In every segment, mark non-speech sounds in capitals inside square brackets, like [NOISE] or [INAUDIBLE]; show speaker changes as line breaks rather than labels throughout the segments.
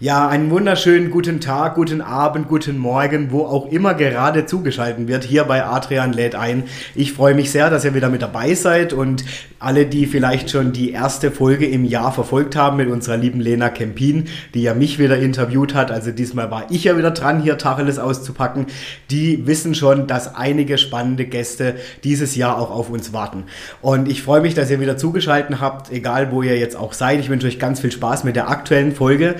Ja, einen wunderschönen guten Tag, guten Abend, guten Morgen, wo auch immer gerade zugeschaltet wird, hier bei Adrian lädt ein. Ich freue mich sehr, dass ihr wieder mit dabei seid und alle, die vielleicht schon die erste Folge im Jahr verfolgt haben mit unserer lieben Lena Kempin, die ja mich wieder interviewt hat, also diesmal war ich ja wieder dran, hier Tacheles auszupacken, die wissen schon, dass einige spannende Gäste dieses Jahr auch auf uns warten. Und ich freue mich, dass ihr wieder zugeschaltet habt, egal wo ihr jetzt auch seid. Ich wünsche euch ganz viel Spaß mit der aktuellen Folge,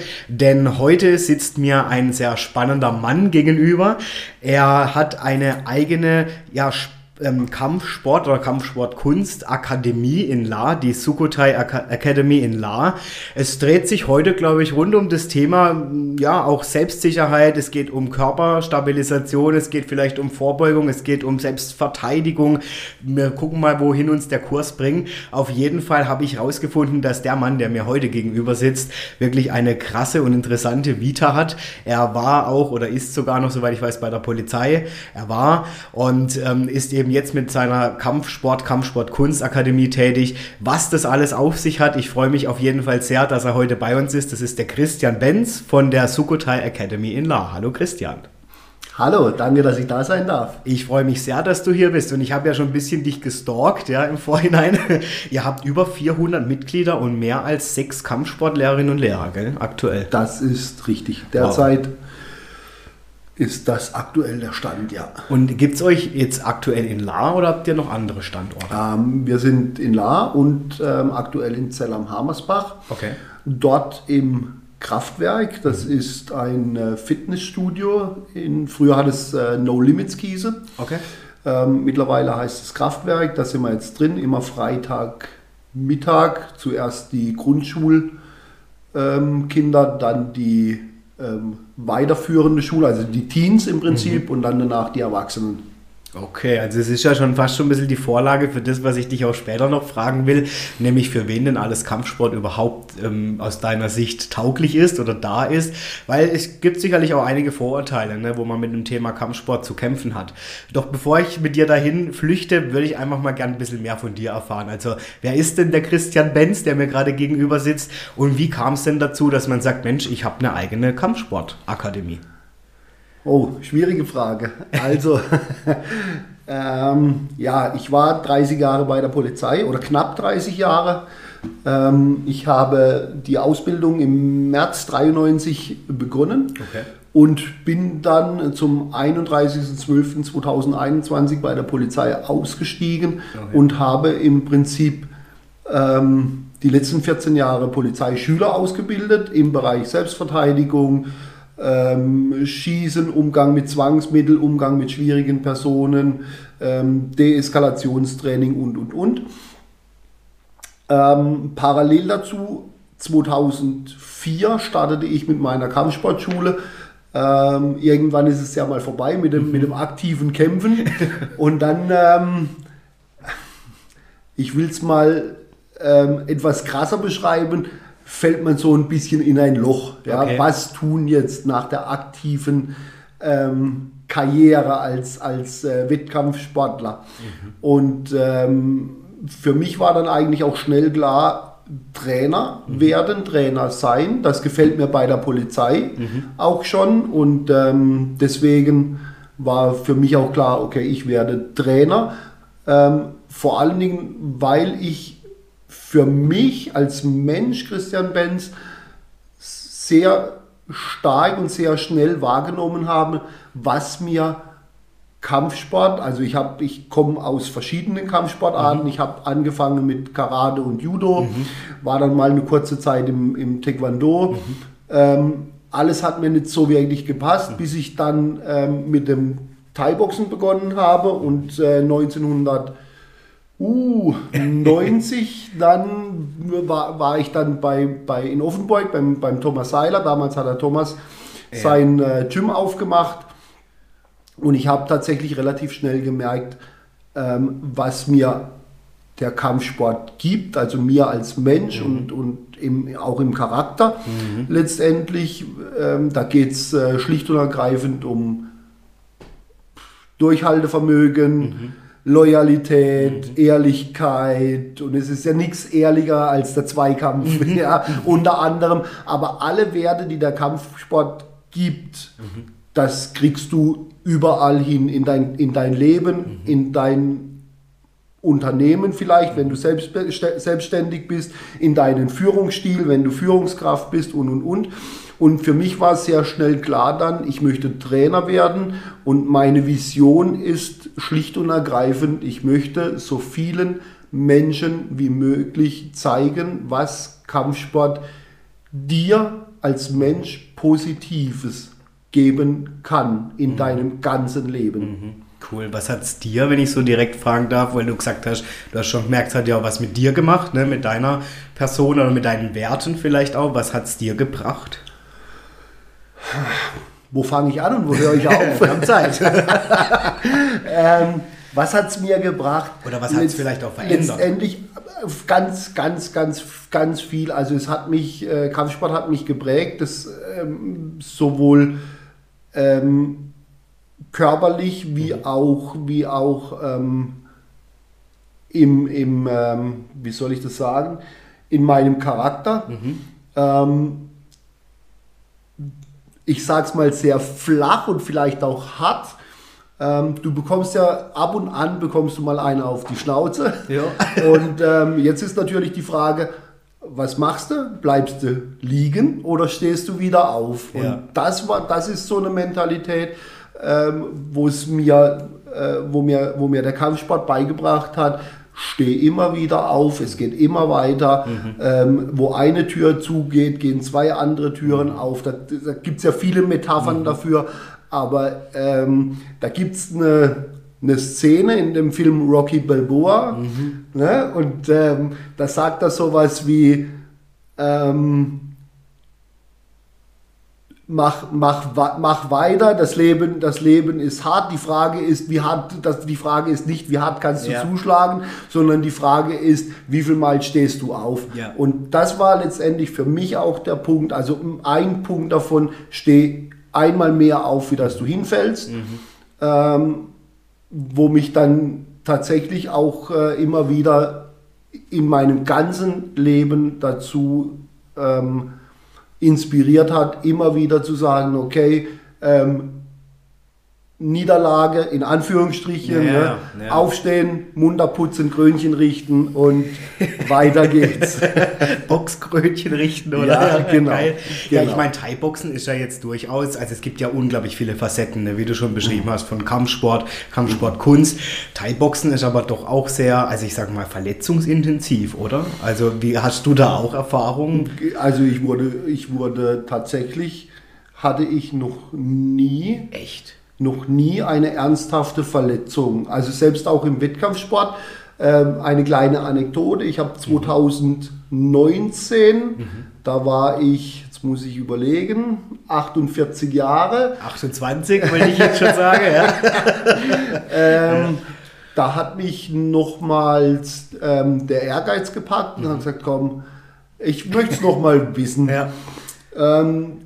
denn heute sitzt mir ein sehr spannender Mann gegenüber. Er hat eine eigene, ja, ähm, Kampfsport oder Kampfsportkunstakademie in La, die Sukhothai Academy in La. Es dreht sich heute, glaube ich, rund um das Thema, ja, auch Selbstsicherheit. Es geht um Körperstabilisation, es geht vielleicht um Vorbeugung, es geht um Selbstverteidigung. Wir gucken mal, wohin uns der Kurs bringt. Auf jeden Fall habe ich herausgefunden, dass der Mann, der mir heute gegenüber sitzt, wirklich eine krasse und interessante Vita hat. Er war auch oder ist sogar noch, soweit ich weiß, bei der Polizei. Er war und ähm, ist eben eben jetzt mit seiner Kampfsport, Kampfsport Kunstakademie tätig. Was das alles auf sich hat, ich freue mich auf jeden Fall sehr, dass er heute bei uns ist. Das ist der Christian Benz von der Sukhothai Academy in La. Hallo Christian.
Hallo, danke, dass ich da sein darf.
Ich freue mich sehr, dass du hier bist und ich habe ja schon ein bisschen dich gestalkt, ja, im Vorhinein. [LAUGHS] Ihr habt über 400 Mitglieder und mehr als sechs Kampfsportlehrerinnen und Lehrer, gell, aktuell.
Das ist richtig. Derzeit wow ist das aktuell der Stand, ja.
Und gibt es euch jetzt aktuell in La oder habt ihr noch andere Standorte?
Ähm, wir sind in La und ähm, aktuell in Zell am Hamersbach.
Okay.
Dort im Kraftwerk, das mhm. ist ein äh, Fitnessstudio. In, früher hat es äh, No Limits Kiese.
Okay.
Ähm, mittlerweile heißt es Kraftwerk, da sind wir jetzt drin, immer Freitag Mittag. Zuerst die Grundschulkinder, ähm, dann die ähm, weiterführende Schule, also die Teens im Prinzip mhm. und dann danach die Erwachsenen.
Okay, also es ist ja schon fast schon ein bisschen die Vorlage für das, was ich dich auch später noch fragen will, nämlich für wen denn alles Kampfsport überhaupt ähm, aus deiner Sicht tauglich ist oder da ist, weil es gibt sicherlich auch einige Vorurteile, ne, wo man mit dem Thema Kampfsport zu kämpfen hat. Doch bevor ich mit dir dahin flüchte, würde ich einfach mal gern ein bisschen mehr von dir erfahren. Also wer ist denn der Christian Benz, der mir gerade gegenüber sitzt und wie kam es denn dazu, dass man sagt, Mensch, ich habe eine eigene Kampfsportakademie?
Oh, schwierige Frage. Also, [LAUGHS] ähm, ja, ich war 30 Jahre bei der Polizei oder knapp 30 Jahre. Ähm, ich habe die Ausbildung im März 93 begonnen okay. und bin dann zum 31.12.2021 bei der Polizei ausgestiegen okay. und habe im Prinzip ähm, die letzten 14 Jahre Polizeischüler ausgebildet im Bereich Selbstverteidigung, ähm, Schießen, Umgang mit Zwangsmitteln, Umgang mit schwierigen Personen, ähm, Deeskalationstraining und, und, und. Ähm, parallel dazu, 2004 startete ich mit meiner Kampfsportschule. Ähm, irgendwann ist es ja mal vorbei mit dem, mit dem aktiven Kämpfen. [LAUGHS] Und dann, ähm, ich will es mal ähm, etwas krasser beschreiben, fällt man so ein bisschen in ein Loch. Ja? Okay. Was tun jetzt nach der aktiven ähm, Karriere als, als äh, Wettkampfsportler? Mhm. Und ähm, für mich war dann eigentlich auch schnell klar, Trainer mhm. werden, Trainer sein. Das gefällt mir bei der Polizei mhm. auch schon. Und ähm, deswegen war für mich auch klar, okay, ich werde Trainer. Ähm, vor allen Dingen, weil ich für mich als Mensch, Christian Benz, sehr stark und sehr schnell wahrgenommen habe, was mir Kampfsport, also ich ich komme aus verschiedenen Kampfsportarten. Mhm. Ich habe angefangen mit Karate und Judo, mhm. war dann mal eine kurze Zeit im, im Taekwondo. Mhm. Ähm, alles hat mir nicht so wirklich gepasst, mhm. bis ich dann ähm, mit dem Thai-Boxen begonnen habe und äh, 1900 Uh, 90, dann war, war ich dann bei, bei in Offenburg beim, beim Thomas Seiler. Damals hat der Thomas
Ja.
sein äh, Gym aufgemacht. Und ich habe tatsächlich relativ schnell gemerkt, ähm, was mir der Kampfsport gibt, also mir als Mensch und, und im, auch im Charakter letztendlich. Ähm, da geht es äh, schlicht und ergreifend um Durchhaltevermögen, Loyalität, Ehrlichkeit und es ist ja nichts ehrlicher als der Zweikampf, [LAUGHS] ja, unter anderem. Aber alle Werte, die der Kampfsport gibt, das kriegst du überall hin in dein, in dein Leben, in dein Unternehmen vielleicht, wenn du selbst, selbstständig bist, in deinen Führungsstil, wenn du Führungskraft bist und und und. Und für mich war es sehr schnell klar dann, ich möchte Trainer werden und meine Vision ist schlicht und ergreifend, ich möchte so vielen Menschen wie möglich zeigen, was Kampfsport dir als Mensch Positives geben kann in deinem ganzen Leben.
Cool. Was hat es dir, wenn ich so direkt fragen darf, weil du gesagt hast, du hast schon gemerkt, es hat ja auch was mit dir gemacht, ne? mit deiner Person oder mit deinen Werten vielleicht auch. Was hat es dir gebracht?
Wo fange ich an und wo höre ich auf?
Wir haben Zeit. [LAUGHS]
ähm, was hat es mir gebracht?
Oder was hat's
Letzt-
vielleicht auch verändert?
Letztendlich äh, ganz, ganz, ganz, ganz viel. Also es hat mich, äh, Kampfsport hat mich geprägt, das ähm, sowohl ähm, körperlich wie
Mhm.
auch, wie auch ähm, im, im ähm, wie soll ich das sagen, in meinem Charakter.
Mhm.
Ich sag's mal sehr flach und vielleicht auch hart. Ähm, du bekommst ja ab und an bekommst du mal eine auf die Schnauze.
Ja. [LAUGHS]
Und ähm, jetzt ist natürlich die Frage, was machst du? Bleibst du liegen oder stehst du wieder auf? Und
Ja.
das war, das ist so eine Mentalität, ähm, wo es mir, äh, wo mir, wo mir der Kampfsport beigebracht hat. Steh immer wieder auf, es geht immer weiter. Ähm, wo eine Tür zugeht, gehen zwei andere Türen auf. Da, da gibt es ja viele Metaphern dafür, aber ähm, da gibt es eine, eine Szene in dem Film Rocky Balboa ne? und ähm, da sagt er sowas wie, ähm, mach, mach, mach weiter, das Leben, das Leben ist hart. Die Frage ist, wie hart, das, die Frage ist nicht, wie hart kannst du
Ja.
zuschlagen, sondern die Frage ist, wie viel Mal stehst du auf?
Ja.
Und das war letztendlich für mich auch der Punkt, also ein Punkt davon, steh einmal mehr auf, wie dass du hinfällst, ähm, wo mich dann tatsächlich auch äh, immer wieder in meinem ganzen Leben dazu ähm, inspiriert hat, immer wieder zu sagen, okay, ähm, Niederlage in Anführungsstrichen,
Ja,
ne?
ja.
aufstehen, munter putzen, Krönchen richten und [LAUGHS] weiter geht's.
Boxkrönchen richten, oder?
Ja, genau.
Geil. Ja,
Genau.
ich meine, Thai-Boxen ist ja jetzt durchaus, also es gibt ja unglaublich viele Facetten, ne, wie du schon beschrieben hast, von Kampfsport, Kampfsportkunst. Thai-Boxen ist aber doch auch sehr, also ich sag mal, verletzungsintensiv, oder? Also wie hast du da auch Erfahrungen?
Also ich wurde, ich wurde tatsächlich, hatte ich noch nie
Echt?
Noch nie eine ernsthafte Verletzung. Also selbst auch im Wettkampfsport. Ähm, eine kleine Anekdote. Ich habe 2019, da war ich, jetzt muss ich überlegen, 48 Jahre.
28, wollte ich jetzt schon sagen, ja. [LAUGHS]
Ähm, Da hat mich nochmals ähm, der Ehrgeiz gepackt und hat gesagt, komm, ich möchte es nochmal wissen.
ja.
Ähm,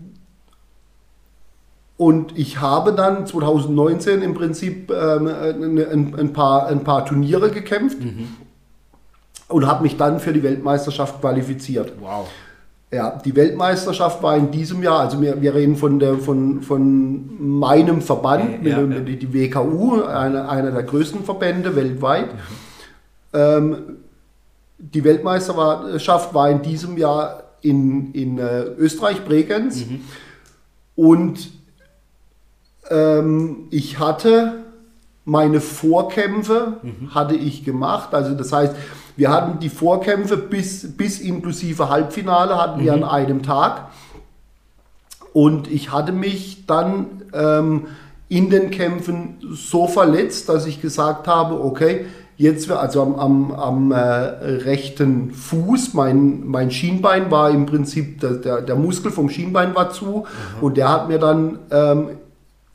und ich habe dann 2019 im Prinzip ähm, ein, ein, paar, ein paar Turniere gekämpft und habe mich dann für die Weltmeisterschaft qualifiziert.
Wow.
Ja, die Weltmeisterschaft war in diesem Jahr, also wir, wir reden von, der, von, von meinem Verband,
Ja,
mit,
ja.
Die, die WKU, einer, einer der größten Verbände weltweit. Ähm, die Weltmeisterschaft war in diesem Jahr in, in äh, Österreich, Bregenz. Und ähm, ich hatte meine Vorkämpfe hatte ich gemacht. Also das heißt, wir hatten die Vorkämpfe bis, bis inklusive Halbfinale hatten wir an einem Tag. Und ich hatte mich dann ähm, in den Kämpfen so verletzt, dass ich gesagt habe, okay, Jetzt, also am, am, am äh, rechten Fuß, mein, mein Schienbein war im Prinzip, der, der, der Muskel vom Schienbein war zu und der hat mir dann ähm,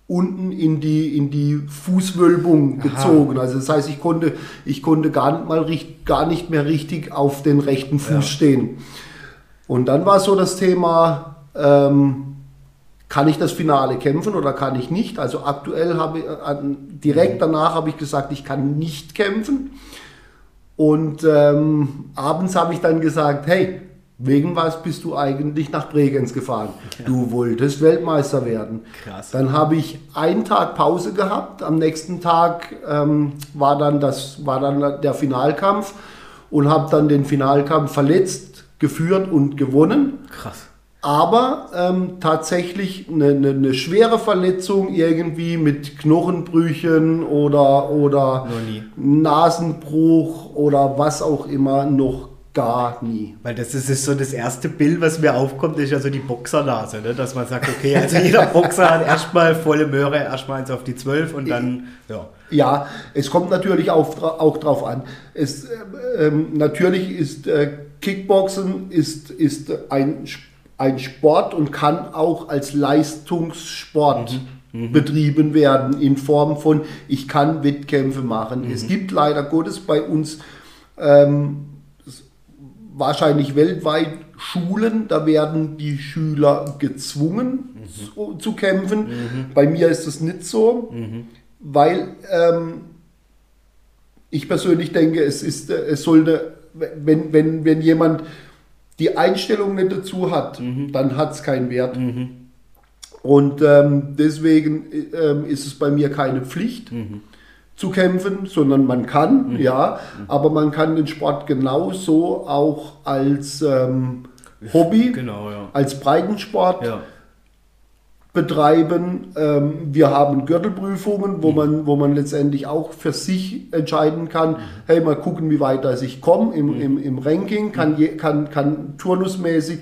unten in die, in die Fußwölbung
Aha.
gezogen. Also das heißt, ich konnte, ich konnte gar nicht, mal, richt- gar nicht mehr richtig auf den rechten Fuß
Ja.
stehen. Und dann war so das Thema, ähm, kann ich das Finale kämpfen oder kann ich nicht? Also aktuell habe ich, äh, direkt danach habe ich gesagt, ich kann nicht kämpfen. Und ähm, abends habe ich dann gesagt, hey, wegen was bist du eigentlich nach Bregenz gefahren? Du wolltest Weltmeister werden.
Krass.
Dann habe ich einen Tag Pause gehabt. Am nächsten Tag ähm, war, dann das, war dann der Finalkampf und habe dann den Finalkampf verletzt, geführt und gewonnen.
Krass.
Aber ähm, tatsächlich eine, eine, eine schwere Verletzung irgendwie mit Knochenbrüchen oder, oder. Nasenbruch oder was auch immer noch gar nie.
Weil das ist, ist so das erste Bild, was mir aufkommt, ist ja so die Boxernase, ne? dass man sagt, okay, also [LAUGHS] jeder Boxer hat erstmal volle Möhre, erstmal eins auf die 12 und dann, ja.
Ja, es kommt natürlich auch, auch drauf an. Es, äh, ähm, natürlich ist äh, Kickboxen ist, ist ein, ein Sport und kann auch als Leistungssport betrieben werden in Form von, ich kann Wettkämpfe machen. Es gibt leider Gottes bei uns ähm, wahrscheinlich weltweit Schulen, da werden die Schüler gezwungen zu, zu kämpfen. Bei mir ist das nicht so weil ähm, ich persönlich denke, es ist, äh, es sollte, wenn, wenn, wenn jemand die Einstellung nicht dazu hat, dann hat es keinen Wert. Und ähm, deswegen ähm, ist es bei mir keine Pflicht zu kämpfen, sondern man kann, ja, aber man kann den Sport genauso auch als ähm, Hobby,
Genau, ja.
als Breitensport
Ja,
betreiben. Ähm, wir haben Gürtelprüfungen, wo, man, wo man letztendlich auch für sich entscheiden kann, hey, mal gucken, wie weit ich komme im, im, im Ranking, kann, je, kann, kann turnusmäßig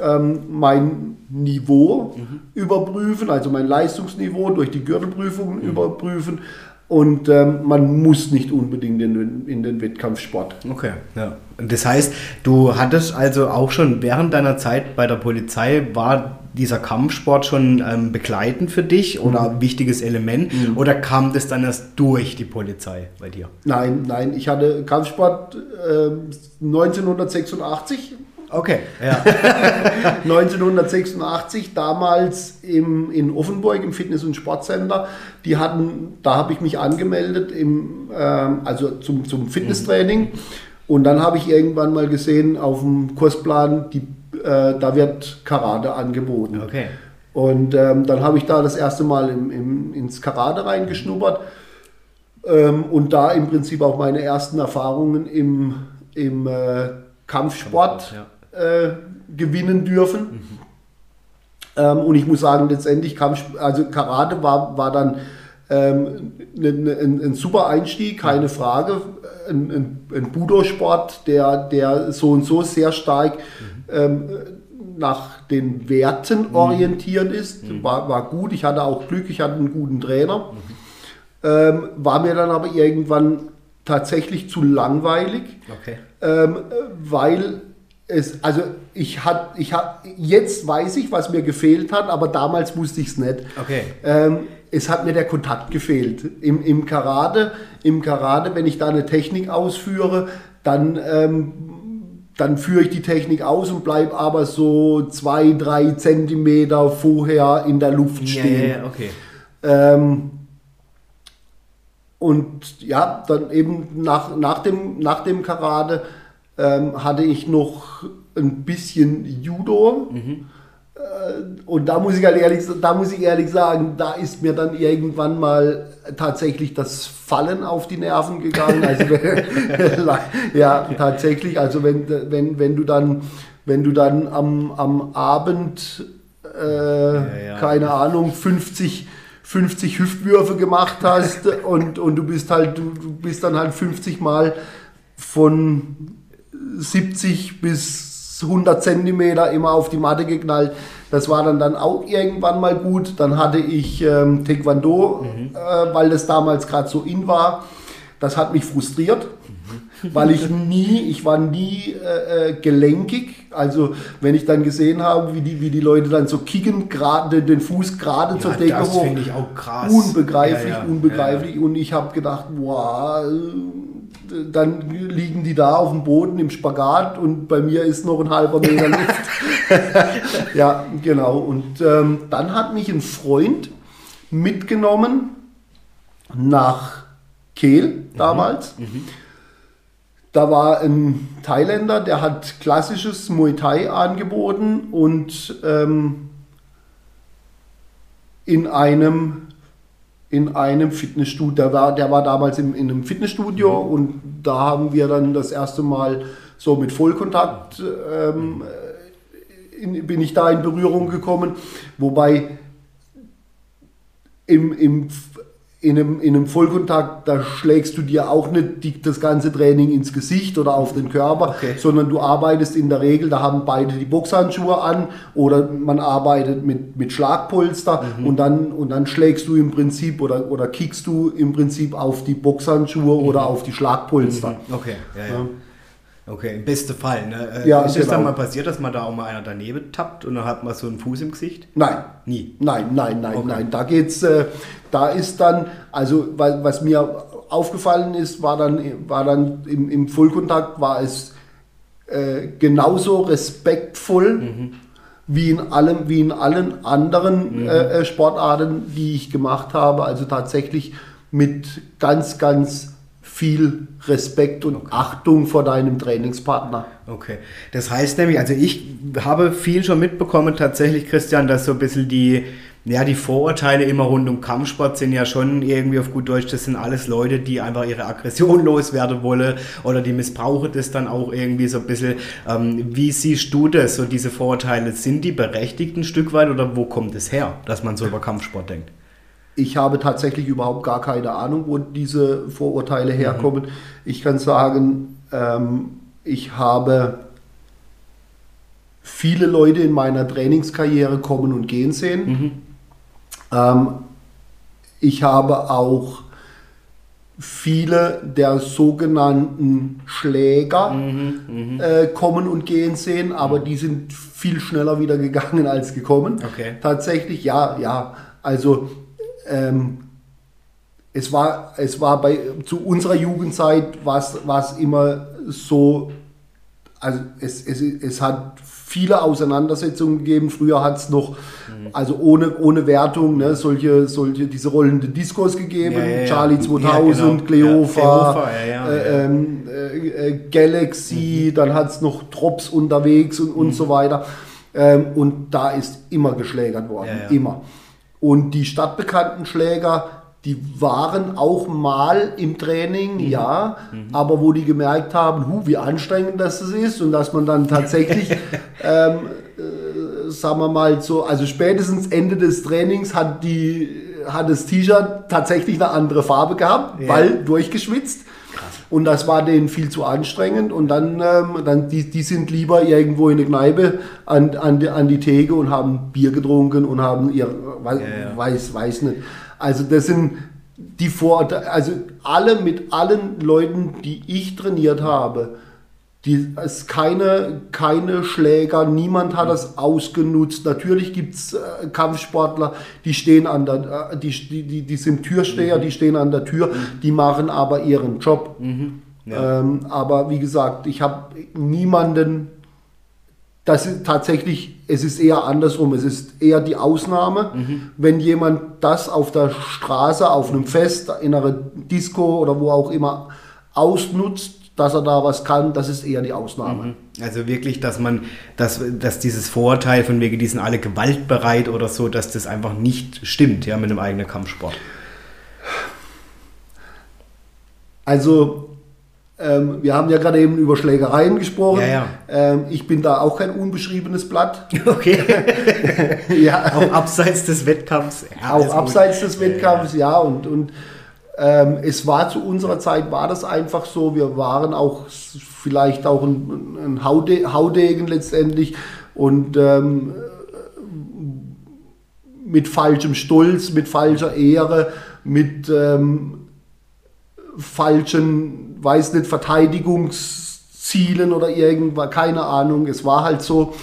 ähm, mein Niveau überprüfen, also mein Leistungsniveau durch die Gürtelprüfungen überprüfen. Und ähm, man muss nicht unbedingt in den, in den Wettkampfsport.
okay. Ja. Das heißt, du hattest also auch schon während deiner Zeit bei der Polizei, war dieser Kampfsport schon ähm, begleitend für dich oder ein wichtiges Element oder kam das dann erst durch die Polizei bei dir?
Nein, nein, ich hatte Kampfsport ähm, 1986
Okay, ja. [LAUGHS]
1986 damals im, in Offenburg im Fitness- und Sportcenter. Die hatten, da habe ich mich angemeldet im, ähm, also zum, zum Fitnesstraining. Und dann habe ich irgendwann mal gesehen auf dem Kursplan, die, äh, da wird Karate angeboten.
Okay.
Und ähm, dann habe ich da das erste Mal im, im, ins Karate reingeschnuppert ähm, und da im Prinzip auch meine ersten Erfahrungen im, im äh, Kampfsport äh, gewinnen dürfen. Ähm, und ich muss sagen, letztendlich Kampf, also Karate war, war dann ähm, ne, ne, ein, ein super Einstieg, keine Frage. Ein, ein, ein Budo-Sport, der, der so und so sehr stark ähm, nach den Werten orientiert ist, war, war gut. Ich hatte auch Glück, ich hatte einen guten Trainer. Ähm, war mir dann aber irgendwann tatsächlich zu langweilig
Okay.
ähm, weil es, also ich hat, ich hab, jetzt weiß ich, was mir gefehlt hat, aber damals wusste ich es nicht.
Okay.
Ähm, es hat mir der Kontakt gefehlt. Im, im, Karate, Im Karate, wenn ich da eine Technik ausführe, dann, ähm, dann führe ich die Technik aus und bleibe aber so zwei, drei Zentimeter vorher in der Luft stehen.
ja, ja, okay.
Ähm, und ja, dann eben nach, nach, dem, nach dem Karate ähm, hatte ich noch ein bisschen Judo. Äh, und da muss ich ehrlich, da muss ich ehrlich sagen, da ist mir dann irgendwann mal tatsächlich das Fallen auf die Nerven gegangen. Also, [LAUGHS] ja, tatsächlich. Also wenn, wenn, wenn du dann, wenn du dann am, am Abend, äh,
ja.
keine Ahnung, 50 50 Hüftwürfe gemacht hast [LAUGHS] und, und du bist halt, du, du bist dann halt 50 Mal von 70 bis 100 Zentimeter immer auf die Matte geknallt. Das war dann, dann auch irgendwann mal gut. Dann hatte ich ähm, Taekwondo, äh, weil das damals gerade so in war. Das hat mich frustriert, weil ich nie, ich war nie äh, äh, gelenkig. Also wenn ich dann gesehen habe, wie die, wie die Leute dann so kicken, gerade den Fuß gerade
Ja,
zur Decke
das
hoch.
finde ich auch krass.
Unbegreiflich,
Ja, ja,
unbegreiflich. Und ich habe gedacht, wow, dann liegen die da auf dem Boden im Spagat und bei mir ist noch ein halber Meter [LAUGHS] Luft. ja, genau. Und ähm, dann hat mich ein Freund mitgenommen nach Kehl damals. Da war ein Thailänder, der hat klassisches Muay Thai angeboten und ähm, in einem in einem Fitnessstudio, der war, der war damals im, in einem Fitnessstudio und da haben wir dann das erste Mal so mit Vollkontakt ähm, in, bin ich da in Berührung gekommen, wobei im, im, in, einem, in einem Vollkontakt, da schlägst du dir auch nicht die, das ganze Training ins Gesicht oder auf den Körper,
Okay.
sondern du arbeitest in der Regel, da haben beide die Boxhandschuhe an oder man arbeitet mit, mit Schlagpolster und, dann, und dann schlägst du im Prinzip oder, oder kickst du im Prinzip auf die Boxhandschuhe oder auf die Schlagpolster.
Okay, ja, ja. Okay, im besten Fall. Ne? Äh,
Ja,
ist es
genau.
dann mal passiert, dass man da auch mal einer daneben tappt und dann hat man so einen Fuß im Gesicht?
Nein,
Nie.
Nein, nein, nein,
Okay.
nein. Da geht's, äh, da ist dann, also wa- was mir aufgefallen ist, war dann, war dann im, im Vollkontakt war es äh, genauso respektvoll wie in allem, wie in allen anderen äh, äh, Sportarten, die ich gemacht habe. Also tatsächlich mit ganz, ganz viel Respekt und Achtung vor deinem Trainingspartner.
Okay. Das heißt nämlich, also ich habe viel schon mitbekommen tatsächlich, Christian, dass so ein bisschen die, ja, die Vorurteile immer rund um Kampfsport sind ja schon irgendwie auf gut Deutsch, das sind alles Leute, die einfach ihre Aggression [LAUGHS] loswerden wollen oder die missbrauchen das dann auch irgendwie so ein bisschen. Ähm, wie siehst du das, so diese Vorurteile? Sind die berechtigt ein Stück weit oder wo kommt es her, dass man so über Kampfsport denkt?
Ich habe tatsächlich überhaupt gar keine Ahnung, wo diese Vorurteile herkommen. Ich kann sagen, ähm, ich habe viele Leute in meiner Trainingskarriere kommen und gehen sehen. Ähm, ich habe auch viele der sogenannten Schläger äh, kommen und gehen sehen, aber die sind viel schneller wieder gegangen als gekommen.
Okay.
Tatsächlich, ja, ja. Also ähm, es war, es war bei zu unserer Jugendzeit war es immer so, also es, es, es hat viele Auseinandersetzungen gegeben. Früher hat es noch, also ohne, ohne Wertung, ne, solche, solche, diese rollende Diskos gegeben.
Ja, ja.
Charlie
Ja,
2000,
genau.
Cleofa, äh. Ähm, äh, äh, Galaxy, dann hat es noch Drops unterwegs und, und so weiter. Ähm, und da ist immer geschlägert worden, immer. Und die stadtbekannten Schläger, die waren auch mal im Training,
Mhm.
ja, aber wo die gemerkt haben, hu, wie anstrengend das ist und dass man dann tatsächlich, [LAUGHS] ähm, äh, sagen wir mal so, also spätestens Ende des Trainings hat, die, hat das T-Shirt tatsächlich eine andere Farbe gehabt,
Ja.
weil durchgeschwitzt. Und das war denen viel zu anstrengend. Und dann, ähm, dann die, die sind lieber irgendwo in der Kneipe an, an, die, an die Theke und haben Bier getrunken und haben ihr, weiß,
Ja, ja.
weiß, weiß nicht. Also das sind die Vorurteile, also alle mit allen Leuten, die ich trainiert habe, die, es keine, keine Schläger, niemand hat das ausgenutzt. Natürlich gibt es äh, Kampfsportler, die stehen an der, äh, die, die, die, sind Türsteher, die stehen an der Tür, die machen aber ihren Job.
Ja.
Ähm, aber wie gesagt, ich habe niemanden, das ist tatsächlich, es ist eher andersrum, es ist eher die Ausnahme, wenn jemand das auf der Straße, auf einem Fest, in einer Disco oder wo auch immer ausnutzt, dass er da was kann, das ist eher die Ausnahme.
Also wirklich, dass man, dass, dass dieses Vorurteil von wegen, die sind alle gewaltbereit oder so, dass das einfach nicht stimmt, ja, mit einem eigenen Kampfsport.
Also, ähm, wir haben ja gerade eben über Schlägereien gesprochen.
Ja, ja.
Ähm, ich bin da auch kein unbeschriebenes Blatt. [LAUGHS]
Okay. [LAUGHS]
ja.
Auch abseits des Wettkampfs. Ja,
auch abseits des Wettkampfs, ja. Und, und ähm, es war zu unserer Zeit, war das einfach so. Wir waren auch vielleicht auch ein, ein Haude, Haudegen letztendlich und ähm, mit falschem Stolz, mit falscher Ehre, mit ähm, falschen, weiß nicht, Verteidigungszielen oder irgendwas, keine Ahnung. Es war halt so.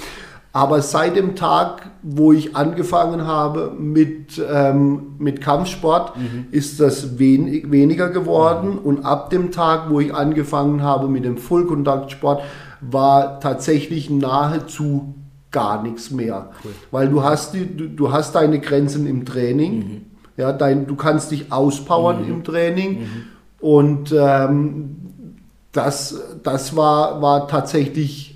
Aber seit dem Tag, wo ich angefangen habe mit, ähm, mit Kampfsport, mhm. ist das wen weniger geworden. Mhm. Und ab dem Tag, wo ich angefangen habe mit dem Fullkontaktsport, war tatsächlich nahezu gar nichts mehr. Cool. Weil du hast, die, du, du, hast deine Grenzen im Training. Mhm. Ja, dein, du kannst dich auspowern mhm. im Training. Mhm. Und ähm, das, das war, war tatsächlich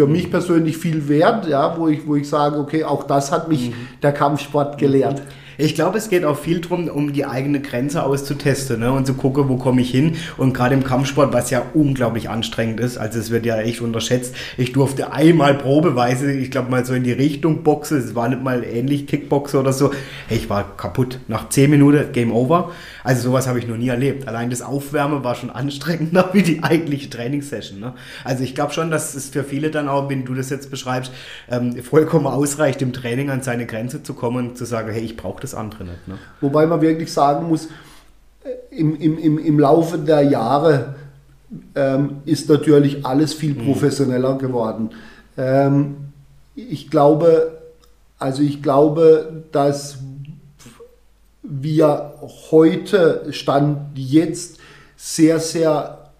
für mich mhm. persönlich viel wert, ja, wo, ich, wo ich sage, okay, auch das hat mich mhm. der Kampfsport gelehrt.
Ich glaube, es geht auch viel darum, um die eigene Grenze auszutesten ne? und zu gucken, wo komme ich hin. Und gerade im Kampfsport, was ja unglaublich anstrengend ist, also es wird ja echt unterschätzt. Ich durfte einmal probeweise, ich glaube mal so in die Richtung boxen, es war nicht mal ähnlich Kickboxen oder so. Hey, ich war kaputt. Nach 10 Minuten Game Over. Also sowas habe ich noch nie erlebt. Allein das Aufwärmen war schon anstrengender [LAUGHS] wie die eigentliche Trainingssession. Ne? Also ich glaube schon, dass es für viele dann auch, wenn du das jetzt beschreibst, ähm, vollkommen ausreicht, im Training an seine Grenze zu kommen und zu sagen, hey, ich brauche das das andere nicht. Ne?
Wobei man wirklich sagen muss, im, im, im, im Laufe der Jahre ähm, ist natürlich alles viel mhm. professioneller geworden. Ähm, ich glaube, also ich glaube, dass wir heute, Stand jetzt, sehr, sehr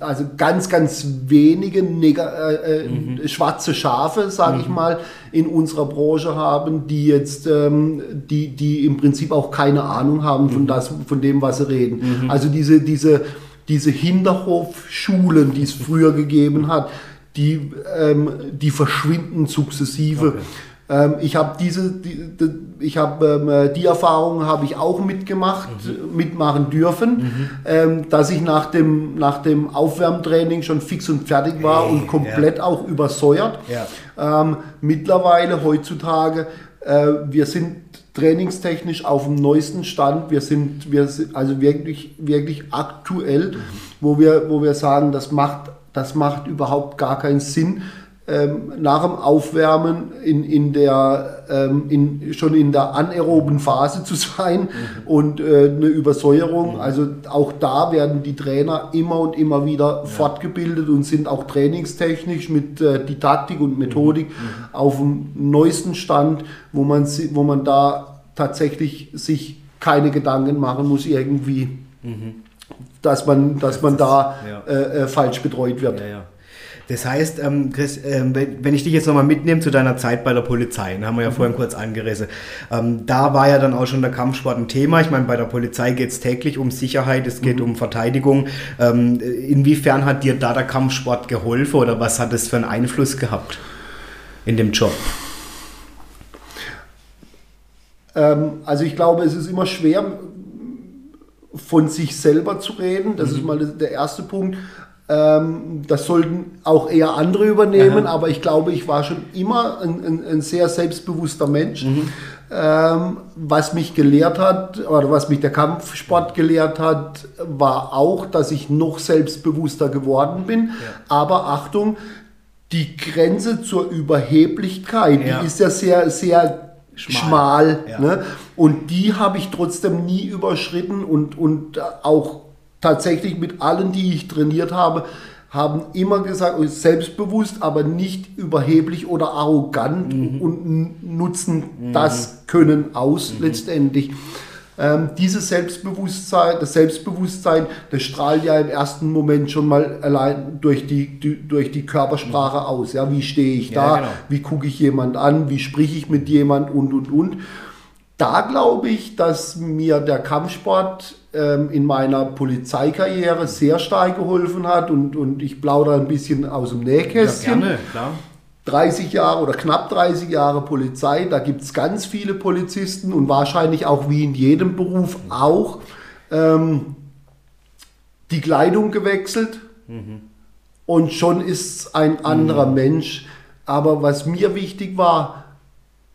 also ganz, ganz wenige neg äh, äh, mhm. schwarze Schafe, sage mhm. ich mal, in unserer Branche haben, die jetzt, ähm, die, die im Prinzip auch keine Ahnung haben von, mhm. das, von dem, was sie reden. Mhm. Also diese, diese, diese Hinterhofschulen, die es früher gegeben hat, die, ähm, die verschwinden sukzessive. Okay. Ähm, ich habe diese, die, die, ich habe ähm, äh, die Erfahrung habe ich auch mitgemacht, mhm. mitmachen dürfen, mhm. ähm, dass ich nach dem nach dem Aufwärmtraining schon fix und fertig war hey, und komplett ja. auch übersäuert. Ja. Ähm, mittlerweile heutzutage äh, wir sind trainingstechnisch auf dem neuesten Stand. Wir sind, wir sind also wirklich, wirklich aktuell, mhm. wo, wir, wo wir sagen, das macht, das macht überhaupt gar keinen Sinn, ähm, nach dem Aufwärmen in, in der, ähm, in, schon in der anaeroben Phase zu sein mhm. und äh, eine Übersäuerung. Mhm. Also auch da werden die Trainer immer und immer wieder ja. fortgebildet und sind auch trainingstechnisch mit äh, Didaktik und Methodik mhm. mhm. auf dem neuesten Stand, wo man, wo man da tatsächlich sich keine Gedanken machen muss irgendwie, mhm. dass man, dass man da ja. äh, äh falsch betreut wird.
Ja, das heißt, ähm, Chris, äh, wenn ich dich jetzt nochmal mitnehme zu deiner Zeit bei der Polizei, ne, haben wir ja mhm. vorhin kurz angerissen, ähm, da war ja dann auch schon der Kampfsport ein Thema. Ich meine, bei der Polizei geht es täglich um Sicherheit, es geht mhm. um Verteidigung. Ähm, inwiefern hat dir da der Kampfsport geholfen oder was hat es für einen Einfluss gehabt in dem Job?
Ähm, also ich glaube, es ist immer schwer von sich selber zu reden. Das mhm. ist mal der erste Punkt. Ähm, das sollten auch eher andere übernehmen, Aha. aber ich glaube, ich war schon immer ein, ein, ein sehr selbstbewusster Mensch. Mhm. Ähm, was mich gelehrt hat, oder was mich der Kampfsport gelehrt hat, war auch, dass ich noch selbstbewusster geworden bin. Ja. Aber Achtung, die Grenze zur Überheblichkeit, ja. die ist ja sehr, sehr schmal. schmal ja. ne? Und die habe ich trotzdem nie überschritten und, und auch tatsächlich mit allen, die ich trainiert habe, haben immer gesagt, selbstbewusst, aber nicht überheblich oder arrogant mhm. und nutzen mhm. das Können aus mhm. letztendlich. Ähm, dieses Selbstbewusstsein, das Selbstbewusstsein, das strahlt ja im ersten Moment schon mal allein durch die, die durch die Körpersprache mhm. aus. Ja, wie stehe ich da? Ja, genau. Wie gucke ich jemand an? Wie spreche ich mit jemand und und und. Da glaube ich, dass mir der Kampfsport ähm, in meiner Polizeikarriere sehr stark geholfen hat und, und ich plaudere ein bisschen aus dem Nähkästchen. Ja, gerne, klar. 30 Jahre oder knapp 30 Jahre Polizei, da gibt es ganz viele Polizisten und wahrscheinlich auch wie in jedem Beruf auch ähm, die Kleidung gewechselt mhm. und schon ist es ein anderer mhm. Mensch. Aber was mir wichtig war,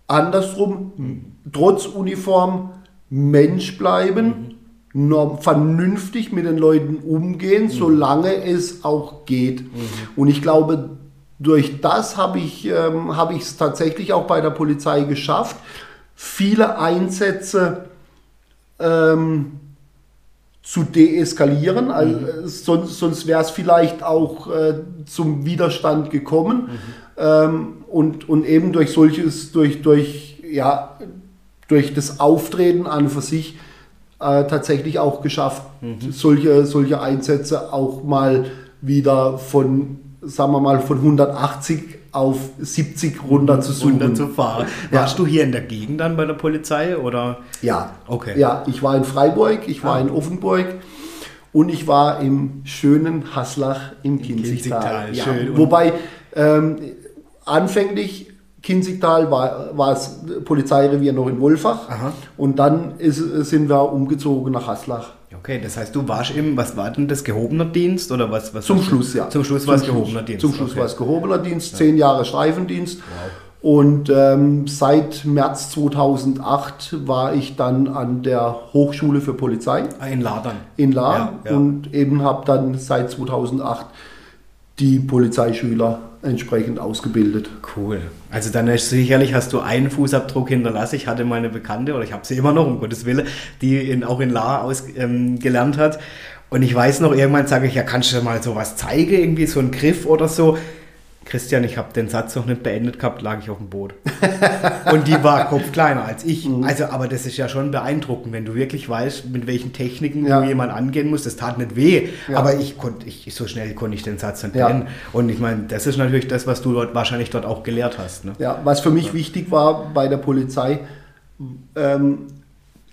andersrum. Trotz Uniform Mensch bleiben. Mhm norm, vernünftig mit den Leuten umgehen, mhm. solange es auch geht. Mhm. Und ich glaube, durch das habe ich ähm, hab es tatsächlich auch bei der Polizei geschafft, viele Einsätze ähm, zu deeskalieren. Also, mhm. Sonst, sonst wäre es vielleicht auch äh, zum Widerstand gekommen. Mhm. Ähm, und, und eben durch solches, durch, durch, ja, durch das Auftreten an für sich äh, tatsächlich auch geschafft, mhm. solche, solche Einsätze auch mal wieder von, sagen wir mal, von 180 auf 70 runter zu suchen. Runter
zu fahren. Ja. Warst du hier in der Gegend dann bei der Polizei oder?
Ja. Okay. Ja, ich war in Freiburg, ich war ah. in Offenburg und ich war im schönen Haslach im Kinzigtal. Ja. Schön. Wobei ähm, anfänglich Kinzigtal war, war das Polizeirevier noch in Wolfach Aha. und dann ist, sind wir umgezogen nach Haslach.
Okay, das heißt, du warst im, was war denn das, gehobener Dienst oder was? was
Zum Schluss, ja.
Zum Schluss war es gehobener Dienst.
Zum Schluss okay. war es gehobener Dienst, zehn Jahre Streifendienst. Wow. Und ähm, seit März 2008 war ich dann an der Hochschule für Polizei.
Ah, in La dann?
In La ja, ja. und eben habe dann seit 2008 die Polizeischüler entsprechend ausgebildet.
Cool. Also dann ist sicherlich hast du einen Fußabdruck hinterlassen. Ich hatte mal eine Bekannte, oder ich habe sie immer noch, um Gottes Willen, die in, auch in La aus, ähm, hat. Und ich weiß noch, irgendwann sage ich, ja, kannst du mal sowas zeigen, irgendwie so einen Griff oder so. Christian, ich habe den Satz noch nicht beendet gehabt, lag ich auf dem Boot. und die war [LAUGHS] kopfkleiner als ich. Mhm. Also, aber das ist ja schon beeindruckend, wenn du wirklich weißt, mit welchen Techniken ja. du jemand angehen musst. Das tat nicht weh, ja. aber ich konnte, ich, so schnell konnte ich den Satz nicht beenden. Ja. Und ich meine, das ist natürlich das, was du dort wahrscheinlich dort auch gelehrt hast. Ne?
Ja, was für mich wichtig war bei der Polizei, ähm,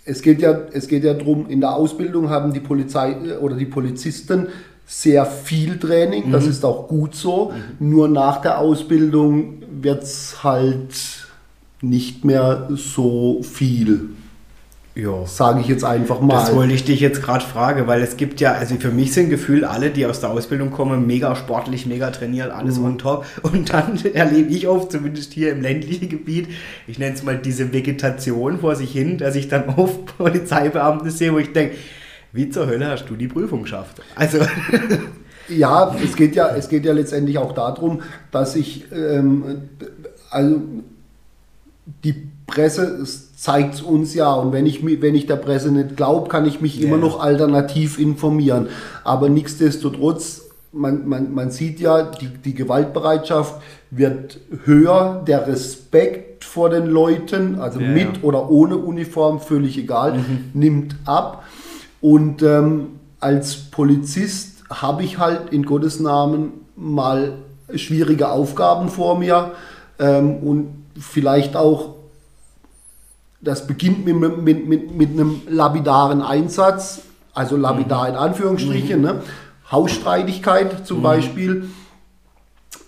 es geht ja, es geht ja darum, in der Ausbildung haben die Polizei äh, oder die Polizisten sehr viel Training, mhm. das ist auch gut so. Mhm. Nur nach der Ausbildung wird es halt nicht mehr so viel. Ja. Sage ich jetzt einfach mal.
Das wollte ich dich jetzt gerade fragen, weil es gibt ja, also für mich sind Gefühl alle, die aus der Ausbildung kommen, mega sportlich, mega trainiert, alles mhm. on top. Und dann [LAUGHS] erlebe ich oft, zumindest hier im ländlichen Gebiet, ich nenne es mal diese Vegetation vor sich hin, dass ich dann oft [LAUGHS] Polizeibeamte sehe, wo ich denke, wie zur Hölle hast du die Prüfung geschafft? Also. [LAUGHS]
ja, es geht ja, es geht ja letztendlich auch darum, dass ich, ähm, also die Presse zeigt es uns ja und wenn ich, wenn ich der Presse nicht glaube, kann ich mich yeah. immer noch alternativ informieren. Aber nichtsdestotrotz, man, man, man sieht ja, die, die Gewaltbereitschaft wird höher, der Respekt vor den Leuten, also yeah. mit oder ohne Uniform, völlig egal, mhm. nimmt ab. Und ähm, als Polizist habe ich halt in Gottes Namen mal schwierige Aufgaben vor mir ähm, und vielleicht auch, das beginnt mit, mit, mit, mit einem lapidaren Einsatz, also lapidar in Anführungsstrichen, mhm. ne? Hausstreitigkeit zum mhm. Beispiel.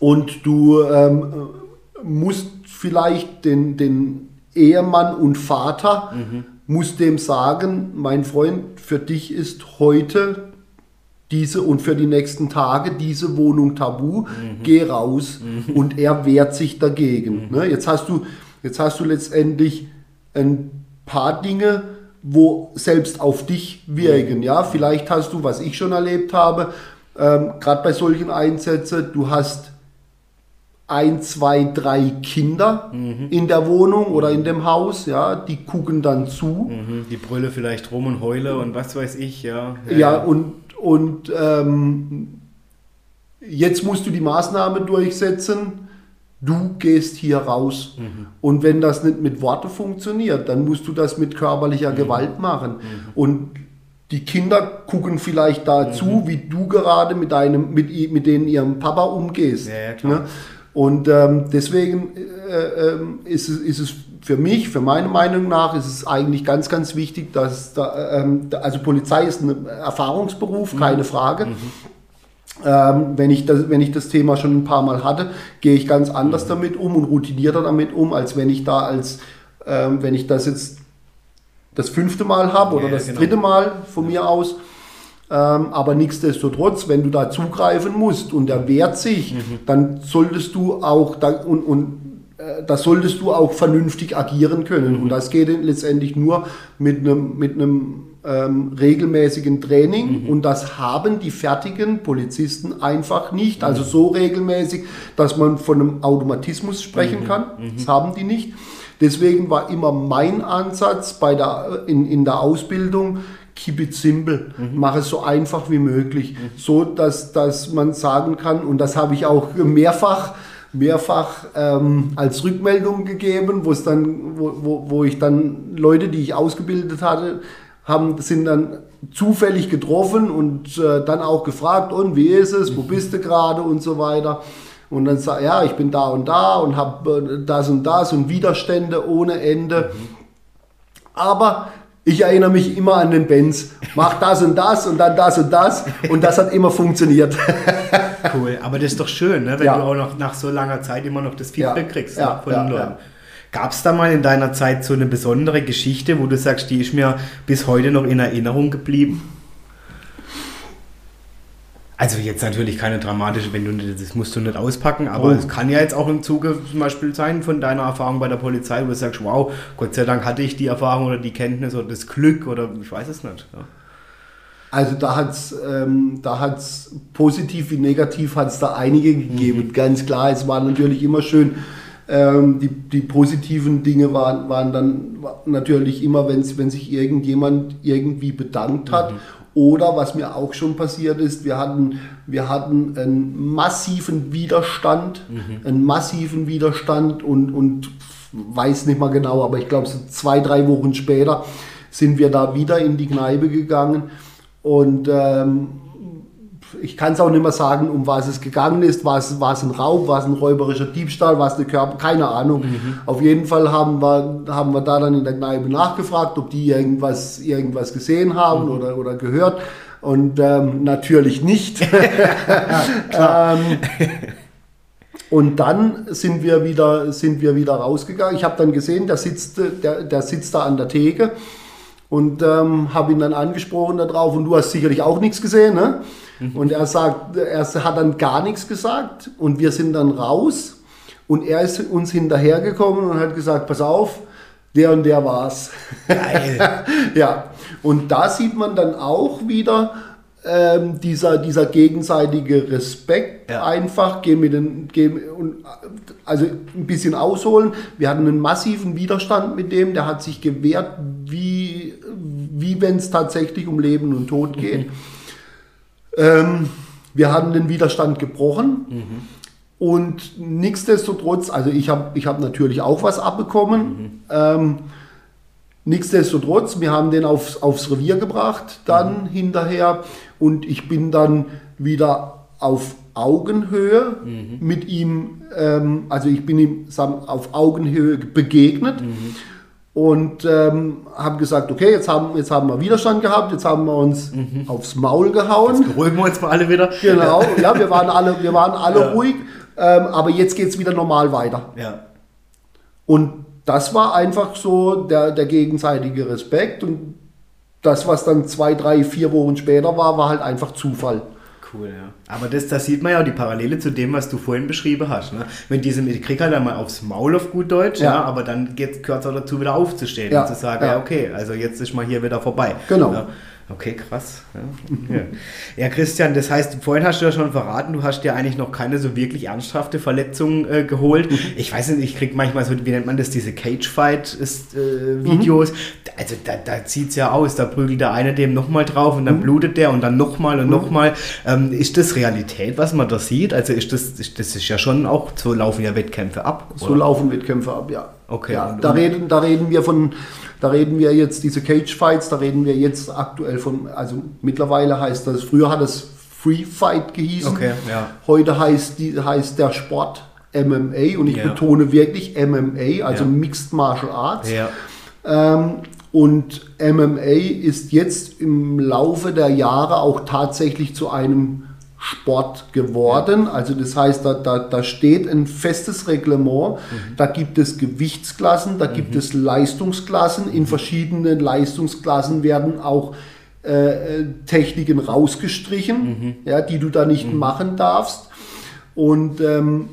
Und du ähm, musst vielleicht den, den Ehemann und Vater mhm muss dem sagen, mein Freund, für dich ist heute diese und für die nächsten Tage diese Wohnung tabu, mhm. geh raus mhm. und er wehrt sich dagegen. Mhm. Ne? Jetzt, hast du, jetzt hast du letztendlich ein paar Dinge, wo selbst auf dich wirken. Mhm. Ja, vielleicht hast du, was ich schon erlebt habe, ähm, gerade bei solchen Einsätzen, du hast ein, zwei, drei Kinder mhm. in der Wohnung oder in dem Haus, ja, die gucken dann zu.
Mhm. Die brülle vielleicht rum und heule und was weiß ich, ja.
Ja, ja und, und ähm, jetzt musst du die Maßnahme durchsetzen, du gehst hier raus. Mhm. Und wenn das nicht mit Worte funktioniert, dann musst du das mit körperlicher mhm. Gewalt machen. Mhm. Und die Kinder gucken vielleicht dazu, mhm. wie du gerade mit deinem, mit, mit denen ihrem Papa umgehst. Ja, ja, klar. Ne? Und ähm, deswegen äh, äh, ist, es, ist es für mich, für meine Meinung nach, ist es eigentlich ganz, ganz wichtig, dass da, ähm, also Polizei ist ein Erfahrungsberuf, mhm. keine Frage. Mhm. Ähm, wenn, ich das, wenn ich das Thema schon ein paar Mal hatte, gehe ich ganz anders mhm. damit um und routinierter damit um, als wenn ich da als, ähm, wenn ich das jetzt das fünfte Mal habe oder ja, das genau. dritte Mal von mir aus ähm, aber nichtsdestotrotz, wenn du da zugreifen musst und er wehrt sich, mhm. dann solltest du auch, da, und, und äh, da solltest du auch vernünftig agieren können. Mhm. Und das geht letztendlich nur mit einem, mit einem ähm, regelmäßigen Training. Mhm. Und das haben die fertigen Polizisten einfach nicht. Also mhm. so regelmäßig, dass man von einem Automatismus sprechen mhm. kann. Mhm. Das haben die nicht. Deswegen war immer mein Ansatz bei der, in, in der Ausbildung, keep it simple, mach es so einfach wie möglich, so dass, dass man sagen kann, und das habe ich auch mehrfach mehrfach ähm, als Rückmeldung gegeben, wo es dann, wo, wo, wo ich dann Leute, die ich ausgebildet hatte, haben, sind dann zufällig getroffen und äh, dann auch gefragt, und wie ist es, wo bist du gerade und so weiter. Und dann sagt, ja, ich bin da und da und habe äh, das und das und Widerstände ohne Ende. Aber ich erinnere mich immer an den Benz. Mach das und das und dann das und das. Und das hat immer funktioniert. [LAUGHS]
Cool, aber das ist doch schön, ne? wenn
Ja.
du auch noch nach so langer Zeit immer noch das Feedback
Ja,
kriegst
ja,
ne? von den Leuten. Gab es da mal in deiner Zeit so eine besondere Geschichte, wo du sagst, die ist mir bis heute noch in Erinnerung geblieben? Also jetzt natürlich keine dramatische, wenn du das musst du nicht auspacken, aber
Oh.
es kann ja jetzt auch im Zuge zum Beispiel sein von deiner Erfahrung bei der Polizei, wo du sagst, wow, Gott sei Dank hatte ich die Erfahrung oder die Kenntnis oder das Glück oder ich weiß es nicht. Ja.
Also da hat es ähm, da hat's positiv wie negativ hat es da einige gegeben. Ganz klar, es war natürlich immer schön. Ähm, die, die positiven Dinge waren, waren dann natürlich immer, wenn sich irgendjemand irgendwie bedankt hat. Oder was mir auch schon passiert ist, wir hatten, wir hatten einen massiven Widerstand, einen massiven Widerstand und, und weiß nicht mal genau, aber ich glaube, so zwei, drei Wochen später sind wir da wieder in die Kneipe gegangen und ähm, ich kann es auch nicht mehr sagen, um was es gegangen ist. War es, war es ein Raub, war es ein räuberischer Diebstahl, war es eine Körper, keine Ahnung. Auf jeden Fall haben wir, haben wir da dann in der Kneipe nachgefragt, ob die irgendwas, irgendwas gesehen haben oder, oder gehört. Und ähm, natürlich nicht. [LAUGHS] ähm, und dann sind wir wieder, sind wir wieder rausgegangen. Ich habe dann gesehen, der sitzt, der, der sitzt da an der Theke und ähm, habe ihn dann angesprochen darauf und du hast sicherlich auch nichts gesehen, ne? Und er sagt, er hat dann gar nichts gesagt und wir sind dann raus und er ist uns hinterhergekommen und hat gesagt, pass auf, der und der war's.
Geil. [LAUGHS]
ja, und da sieht man dann auch wieder ähm, dieser, dieser gegenseitige Respekt
Ja.
einfach, gehen mit den, gehen, und, also ein bisschen ausholen. Wir hatten einen massiven Widerstand mit dem, der hat sich gewehrt, wie, wie wenn es tatsächlich um Leben und Tod geht. Ähm, wir haben den Widerstand gebrochen. Und nichtsdestotrotz, also ich habe ich hab natürlich auch was abbekommen. Ähm, nichtsdestotrotz, wir haben den aufs, aufs Revier gebracht, dann hinterher. Und ich bin dann wieder auf Augenhöhe mit ihm, ähm, also ich bin ihm sagen, auf Augenhöhe begegnet. Und ähm, habe gesagt, okay, jetzt haben, jetzt haben wir Widerstand gehabt, jetzt haben wir uns aufs Maul gehauen.
Beruhigen wir uns mal alle wieder.
Genau, ja, wir waren alle, wir waren alle
Ja.
ruhig, ähm, aber jetzt geht es wieder normal weiter.
Ja.
Und das war einfach so der, der gegenseitige Respekt und das, was dann zwei, drei, vier Wochen später war, war halt einfach Zufall.
Cool, ja. Aber das, das sieht man ja auch die Parallele zu dem, was du vorhin beschrieben hast. Ne? Mit diesem, ich krieg halt einmal aufs Maul auf gut Deutsch, ja.
Ja.
aber dann gehört es auch dazu, wieder aufzustehen
Ja,
und zu sagen, ja.
ja.
okay, also jetzt ist mal hier wieder vorbei.
Genau.
Okay, krass. Ja. Ja, Christian, das heißt, vorhin hast du ja schon verraten, du hast dir eigentlich noch keine so wirklich ernsthafte Verletzung äh, geholt.
Mhm.
Ich weiß nicht, ich krieg manchmal so, wie nennt man das, diese Cage-Fight-Videos.
Mhm.
Also da, da sieht es ja aus, da prügelt der eine dem nochmal drauf und dann
Mhm.
blutet der und dann nochmal und nochmal. Ähm, ist das Realität, was man da sieht? Also ist das, ist, das ist ja schon auch, so laufen ja Wettkämpfe ab.
So
oder?
laufen Wettkämpfe ab, ja.
Okay,
Ja, da, reden, da reden wir von, da reden wir jetzt diese Cage Fights, da reden wir jetzt aktuell von, also mittlerweile heißt das, früher hat es Free Fight gehießen.
Okay, ja.
Heute heißt, die, heißt der Sport MMA und ich
Ja.
betone wirklich MMA, also
Ja.
Mixed Martial Arts. Ähm, und MMA ist jetzt im Laufe der Jahre auch tatsächlich zu einem Sport geworden. Also das heißt, da, da, da steht ein festes Reglement, da gibt es Gewichtsklassen, da gibt es Leistungsklassen. In verschiedenen Leistungsklassen werden auch äh, Techniken rausgestrichen, ja, die du da nicht machen darfst. Und ähm,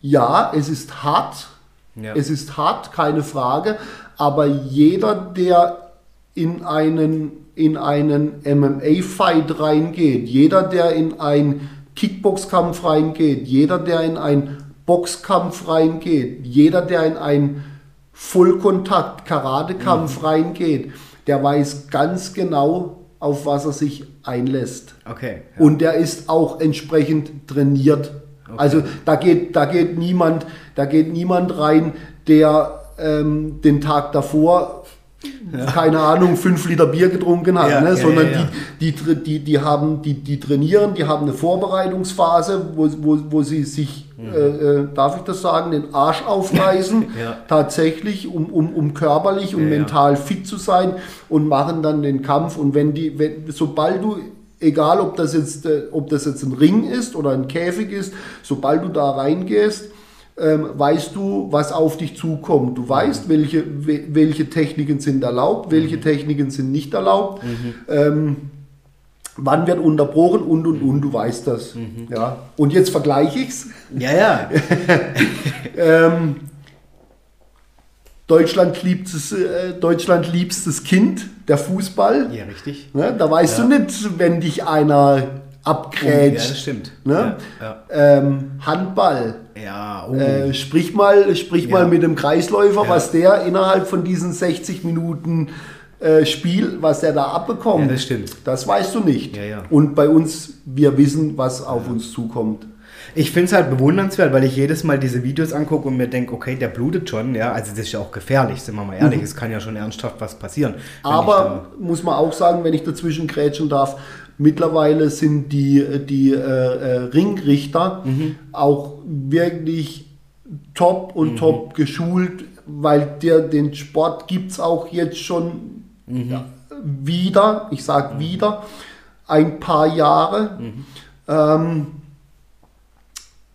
ja, es ist hart,
Ja.
es ist hart, keine Frage, aber jeder, der in einen, in einen MMA-Fight reingeht, jeder, der in einen Kickboxkampf reingeht, jeder, der in einen Boxkampf reingeht, jeder, der in einen Vollkontakt-Karatekampf reingeht, der weiß ganz genau, auf was er sich einlässt.
Okay. Ja.
Und der ist auch entsprechend trainiert.
Okay.
Also da geht, da geht niemand, da geht niemand rein, der ähm, den Tag davor keine Ahnung, fünf Liter Bier getrunken hat,
Ja,
ne?
ja,
sondern
ja, ja.
Die, die, die, die, haben, die, die trainieren, die haben eine Vorbereitungsphase, wo, wo, wo sie sich, äh, äh, darf ich das sagen, den Arsch aufreißen,
Mhm. [LAUGHS] Ja.
tatsächlich, um, um, um körperlich und
Ja, ja.
mental fit zu sein und machen dann den Kampf. Und wenn die, wenn, sobald du, egal ob das jetzt, äh, ob das jetzt ein Ring ist oder ein Käfig ist, sobald du da reingehst, ähm, weißt du, was auf dich zukommt. Du weißt, welche, we- welche Techniken sind erlaubt, welche Techniken sind nicht erlaubt. Ähm, wann wird unterbrochen und und und, du weißt das. Ja. Und jetzt vergleiche ich es.
Ja, ja. [LAUGHS]
Ähm, Deutschland, liebstes, äh, Deutschland liebstes Kind, der Fußball.
Ja, richtig.
Ne? Da weißt
Ja.
du nicht, wenn dich einer
Ja,
abgrätscht.
das stimmt.
Ne?
Ja,
Ähm, Handball.
ja. ja oh.
Äh, sprich mal, sprich
Ja.
mal mit dem Kreisläufer,
Ja.
was der innerhalb von diesen 60 Minuten äh, Spiel, was der da abbekommt.
Ja, das stimmt.
Das weißt du nicht.
Ja, ja.
Und bei uns, wir wissen, was auf uns zukommt.
Ich finde es halt bewundernswert, weil ich jedes Mal diese Videos angucke und mir denke, okay, der blutet schon, ja. Also das ist ja auch gefährlich, sind wir mal ehrlich. Es kann ja schon ernsthaft was passieren.
Aber muss man auch sagen, wenn ich dazwischen grätschen darf, mittlerweile sind die, die äh, äh, Ringrichter
Mhm.
auch wirklich top und top geschult, weil der, den Sport gibt es auch jetzt schon
Mhm.
ja, wieder, ich sage wieder, ein paar Jahre.
Mhm.
Ähm,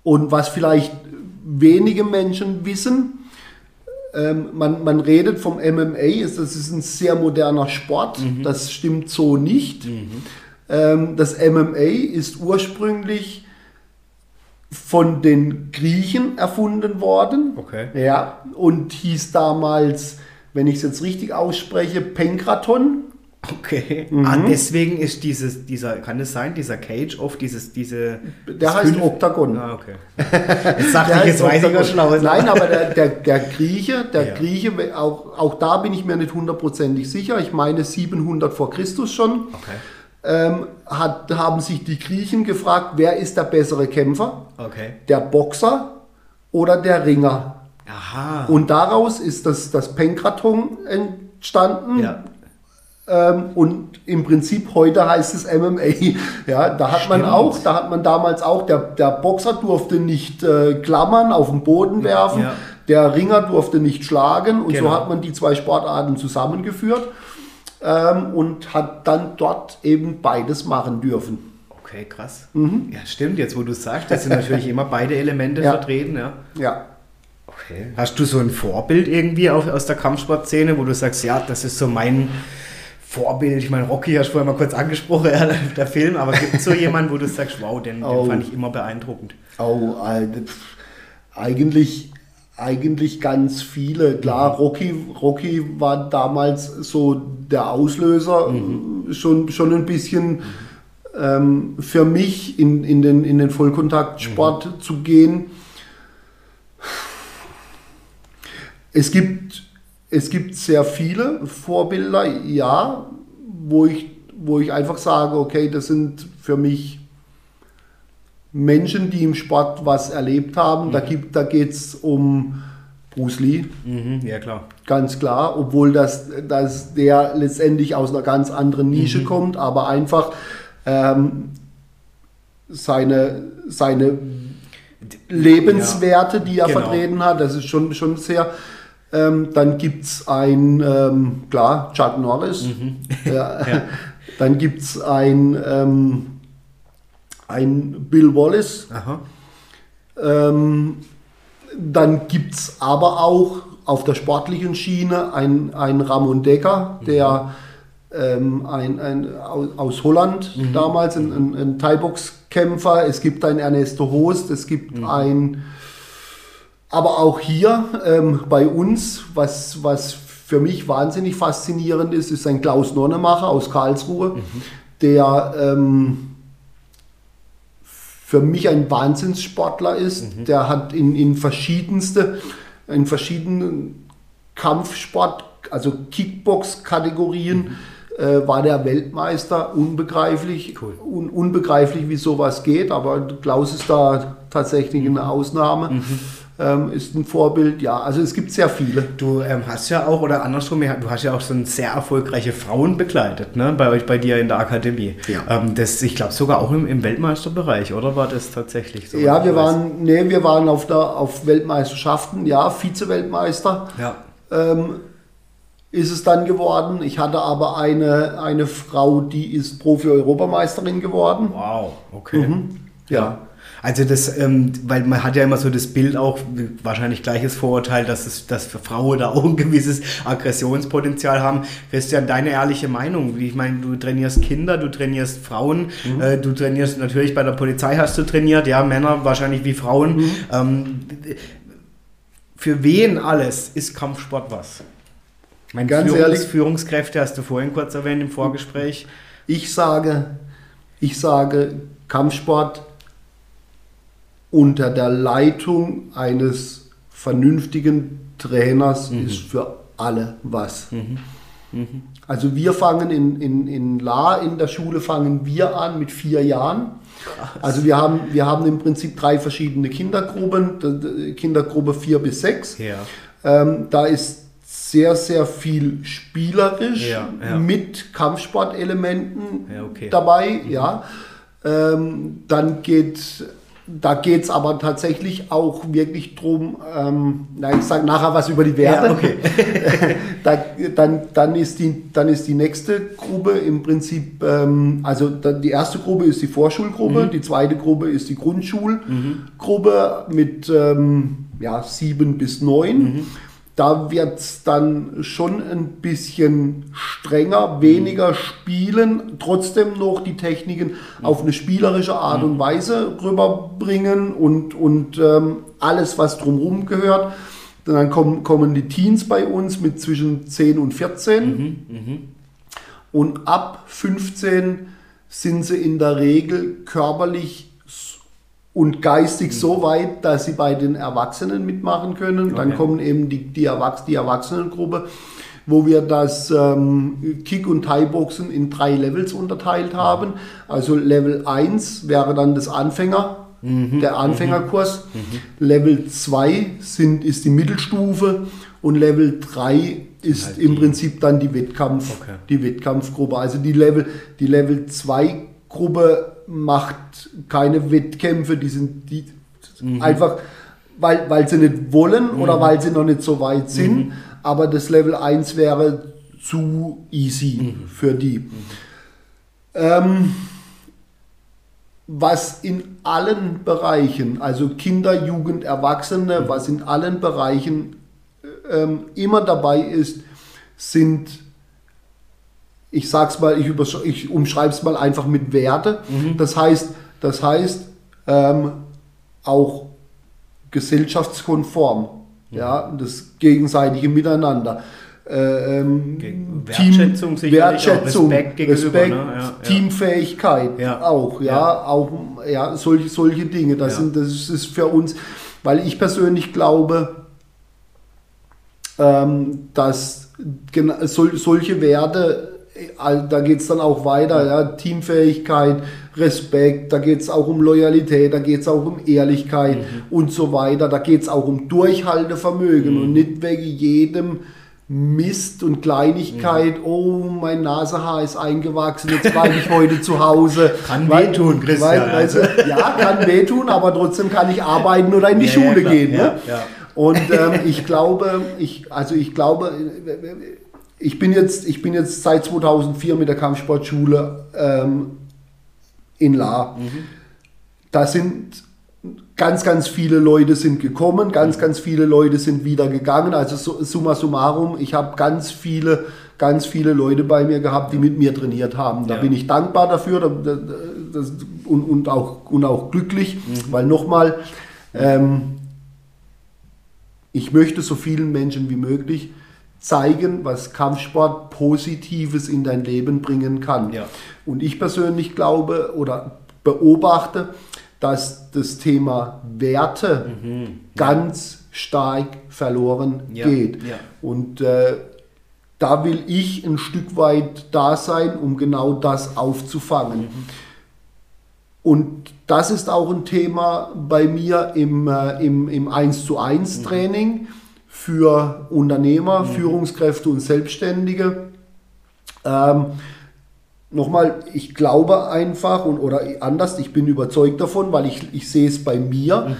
und was vielleicht wenige Menschen wissen, ähm, man, man redet vom MMA, ist, das ist ein sehr moderner Sport. Das stimmt so nicht. Ähm, das MMA ist ursprünglich von den Griechen erfunden worden.
Okay.
Ja, und hieß damals, wenn ich es jetzt richtig ausspreche, Penkraton.
Okay.
Mhm.
Ah, deswegen ist dieses, dieser, kann es sein, dieser Cage oft dieses, diese.
Der heißt
fünf-
Oktagon.
Ah, okay. [LAUGHS] Jetzt
Der
ich, jetzt weiß ich, was schlau ist.
Nein, aber der, der, der Grieche, der
Ja.
Grieche, auch, auch da bin ich mir nicht hundertprozentig sicher. Ich meine 700 vor Christus schon.
Okay.
Ähm, hat, haben sich die Griechen gefragt, wer ist der bessere Kämpfer?
Okay.
Der Boxer oder der Ringer?
Aha.
Und daraus ist das, das Penkraton entstanden.
ja.
Ähm, und im Prinzip heute heißt es MMA. [LAUGHS] Ja, da hat man
Stimmt.
auch, da hat man damals auch, der, der Boxer durfte nicht äh, klammern, auf den Boden werfen,
Ja.
der Ringer durfte nicht schlagen und
Genau.
so hat man die zwei Sportarten zusammengeführt ähm, und hat dann dort eben beides machen dürfen.
Okay, krass. Ja, stimmt, jetzt wo du sagst, das sind natürlich immer beide Elemente [LAUGHS]
Ja.
vertreten, ja.
Ja.
Okay. Hast du so ein Vorbild irgendwie auf, aus der Kampfsportszene, wo du sagst, ja, das ist so mein Vorbild? Ich meine, Rocky hast du vorher mal kurz angesprochen, ja, [LAUGHS] der Film, aber gibt es so jemanden, wo du sagst, wow, den,
Oh.
den fand ich immer beeindruckend?
Oh, äh, eigentlich, eigentlich ganz viele. Klar, Rocky, Rocky war damals so der Auslöser, äh, schon, schon ein bisschen ähm, für mich in, in den, in den Vollkontaktsport zu gehen. Es gibt, es gibt sehr viele Vorbilder, ja, wo ich, wo ich einfach sage, okay, das sind für mich Menschen, die im Sport was erlebt haben. Da, gibt, da geht es um Bruce Lee,
Mhm, ja, klar.
ganz klar, obwohl das, dass der letztendlich aus einer ganz anderen Nische kommt, aber einfach ähm, seine, seine Lebenswerte, die er
Genau.
vertreten hat, das ist schon, schon sehr. Ähm, dann gibt es ein, ähm, klar, Chuck Norris. [LAUGHS] Ja.
Ja.
Dann gibt es ein, ähm, ein Bill Wallace. Ähm, dann gibt es aber auch auf der sportlichen Schiene ein, ein Ramon Decker, der ähm, ein, ein, aus, Holland damals, ein, ein, ein Thai-Box-Kämpfer. Es gibt einen Ernesto Host, es gibt ein, aber auch hier ähm, bei uns, was, was für mich wahnsinnig faszinierend ist, ist ein Klaus Nonnemacher aus Karlsruhe, der ähm, für mich ein Wahnsinnssportler ist. Der hat in, in verschiedenste, in verschiedenen Kampfsportarten also Kickbox-Kategorien äh, war der Weltmeister. Unbegreiflich,
Cool.
un, unbegreiflich, wie sowas geht, aber Klaus ist da tatsächlich eine Ausnahme. Ähm, ist ein Vorbild, ja, also es gibt sehr viele.
Du ähm, hast ja auch, oder andersrum, ja, du hast ja auch so sehr erfolgreiche Frauen begleitet, ne? Bei euch, bei dir in der Akademie.
Ja.
Ähm, das, ich glaube sogar auch im, im Weltmeisterbereich, oder war das tatsächlich so?
Ja, wir waren, nee, wir waren auf, der, auf Weltmeisterschaften, ja, Vize-Weltmeister.
Ja.
ähm, ist es dann geworden. Ich hatte aber eine, eine Frau, die ist Profi-Europameisterin geworden.
Wow, okay.
Ja.
Also das, ähm, weil man hat ja immer so das Bild auch, wahrscheinlich gleiches Vorurteil, dass es, dass Frauen da auch ein gewisses Aggressionspotenzial haben. Christian, deine ehrliche Meinung? Ich meine, du trainierst Kinder, du trainierst Frauen, äh, du trainierst natürlich bei der Polizei hast du trainiert, ja, Männer wahrscheinlich wie Frauen. Ähm, für wen alles ist Kampfsport was? Mein
Ganz
Führungs
ehrlich-
Führungskräfte hast du vorhin kurz erwähnt im Vorgespräch.
Ich sage, ich sage, Kampfsport unter der Leitung eines vernünftigen Trainers ist für alle was. Also wir fangen in, in, in La, in der Schule fangen wir an mit vier Jahren. Also wir haben, wir haben im Prinzip drei verschiedene Kindergruppen, Kindergruppe 4 bis 6.
Ja.
Ähm, da ist sehr, sehr viel spielerisch
Ja, ja.
mit Kampfsportelementen
okay.
dabei. Ja. Ähm, dann geht, da geht es aber tatsächlich auch wirklich drum, ähm, na, ich sage nachher was über die Werte.
Ja, okay. [LAUGHS]
da, dann, dann, ist die, dann ist die nächste Gruppe im Prinzip, ähm, also dann die erste Gruppe ist die Vorschulgruppe, die zweite Gruppe ist die Grundschulgruppe mit ähm, ja, sieben bis neun. Da wird es dann schon ein bisschen strenger, weniger spielen, trotzdem noch die Techniken auf eine spielerische Art und Weise rüberbringen und, und ähm, alles, was drumherum gehört. Dann kommen, kommen die Teens bei uns mit zwischen 10 und 14. Und ab 15 sind sie in der Regel körperlich und geistig so weit, dass sie bei den Erwachsenen mitmachen können. Dann
Okay.
kommen eben die, die, Erwachs die Erwachsenengruppe, wo wir das ähm, Kick- und Thai-Boxen in drei Levels unterteilt haben. Also Level 1 wäre dann das Anfänger, der Anfängerkurs. Level 2 sind, ist die Mittelstufe und Level 3 ist
Halt
im Prinzip dann die Wettkampf,
Okay.
die Wettkampfgruppe. Also die Level, die Level 2 Gruppe macht keine Wettkämpfe, die sind die einfach, weil, weil sie nicht wollen oder weil sie noch nicht so weit sind. Aber das Level 1 wäre zu easy für die. Ähm, was in allen Bereichen, also Kinder, Jugend, Erwachsene, was in allen Bereichen ähm, immer dabei ist, sind, ich sag's mal, ich, ich umschreibe es mal einfach mit Werte. Das heißt, das heißt ähm, auch gesellschaftskonform, ja, das gegenseitige Miteinander. Äh, ähm,
Ge-
Team-
Wertschätzung
Wertschätzung,
Respekt
Respekt,
ne? Ja.
Teamfähigkeit
Ja.
auch, ja,
Ja.
auch ja, solche, solche Dinge. Das, sind, das ist- für uns, weil ich persönlich glaube, ähm, dass sol, solche Werte, da geht es dann auch weiter, ja, Teamfähigkeit, Respekt, da geht es auch um Loyalität, da geht es auch um Ehrlichkeit und so weiter, da geht es auch um Durchhaltevermögen und nicht wegen jedem Mist und Kleinigkeit, oh, mein Nasehaar ist eingewachsen, jetzt bleibe ich heute zu Hause. [LAUGHS]
Kann
Weil-
wehtun, Christian,
Weil, du, [LAUGHS] ja, kann wehtun, aber trotzdem kann ich arbeiten oder in die
Ja,
Schule
ja, klar.
gehen.
Ja,
ne?
ja.
Und ähm, ich glaube, ich, also ich glaube, ich bin jetzt, ich bin jetzt seit 2004 mit der Kampfsportschule ähm, in La. Da sind ganz, ganz viele Leute sind gekommen, ganz, ganz viele Leute sind wieder gegangen. Also so, summa summarum, ich habe ganz viele, ganz viele Leute bei mir gehabt, die mit mir trainiert haben. Da
Ja.
bin ich dankbar dafür da, da, das, und, und, auch, und auch glücklich, weil nochmal, ähm, ich möchte so vielen Menschen wie möglich zeigen, was Kampfsport Positives in dein Leben bringen kann.
Ja.
Und ich persönlich glaube oder beobachte, dass das Thema Werte ganz stark verloren
Ja,
geht.
ja.
Und äh, da will ich ein Stück weit da sein, um genau das aufzufangen. Und das ist auch ein Thema bei mir im, äh, im, im 1 zu 1 Training für Unternehmer, Führungskräfte und Selbstständige. Ähm, Nochmal, ich glaube einfach und, oder anders, ich bin überzeugt davon, weil ich, ich sehe es bei mir.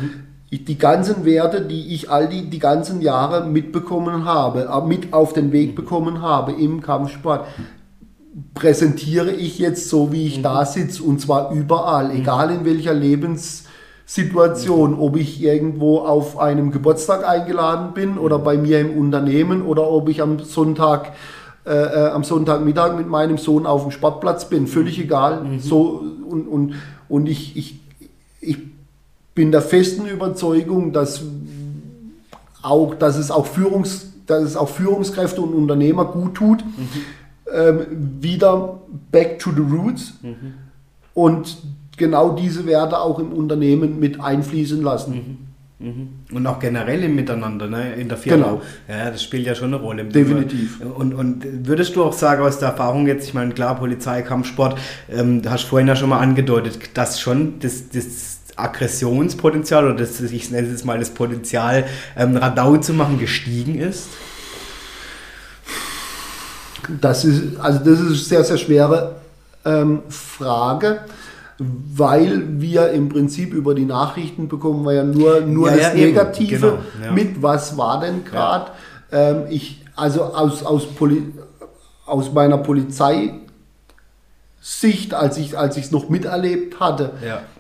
Ich, die ganzen Werte, die ich all die, die ganzen Jahre mitbekommen habe, äh, mit auf den Weg bekommen habe im Kampfsport, präsentiere ich jetzt so, wie ich da sitze und zwar überall, egal in welcher Lebenssituation, ob ich irgendwo auf einem Geburtstag eingeladen bin oder bei mir im Unternehmen oder ob ich am Sonntag äh, äh, am Sonntagmittag mit meinem Sohn auf dem Sportplatz bin, völlig egal. So und, und, und ich, ich, ich bin der festen Überzeugung, dass auch, dass es auch Führungs, dass es auch Führungskräfte und Unternehmer gut tut, ähm, wieder back to the roots. Und genau diese Werte auch im Unternehmen mit einfließen lassen.
Und auch generell im Miteinander, ne, in der Firma.
Genau.
Ja, das spielt ja schon eine Rolle.
Definitiv.
Und, und würdest du auch sagen, aus der Erfahrung jetzt, ich meine, klar, Polizei, Kampfsport, ähm, du hast vorhin ja schon mal angedeutet, dass schon das, das Aggressionspotenzial oder das, ich nenne es jetzt mal das Potenzial, ähm, Radau zu machen, gestiegen ist?
Das ist, also das ist eine sehr, sehr schwere ähm, Frage, weil wir im Prinzip über die Nachrichten bekommen wir ja nur, nur
Ja,
das
ja.
Negative
Genau, ja.
mit, was war denn gerade. Ähm, ich, also aus, aus, Poli aus meiner Polizeisicht, als ich als ich es noch miterlebt hatte,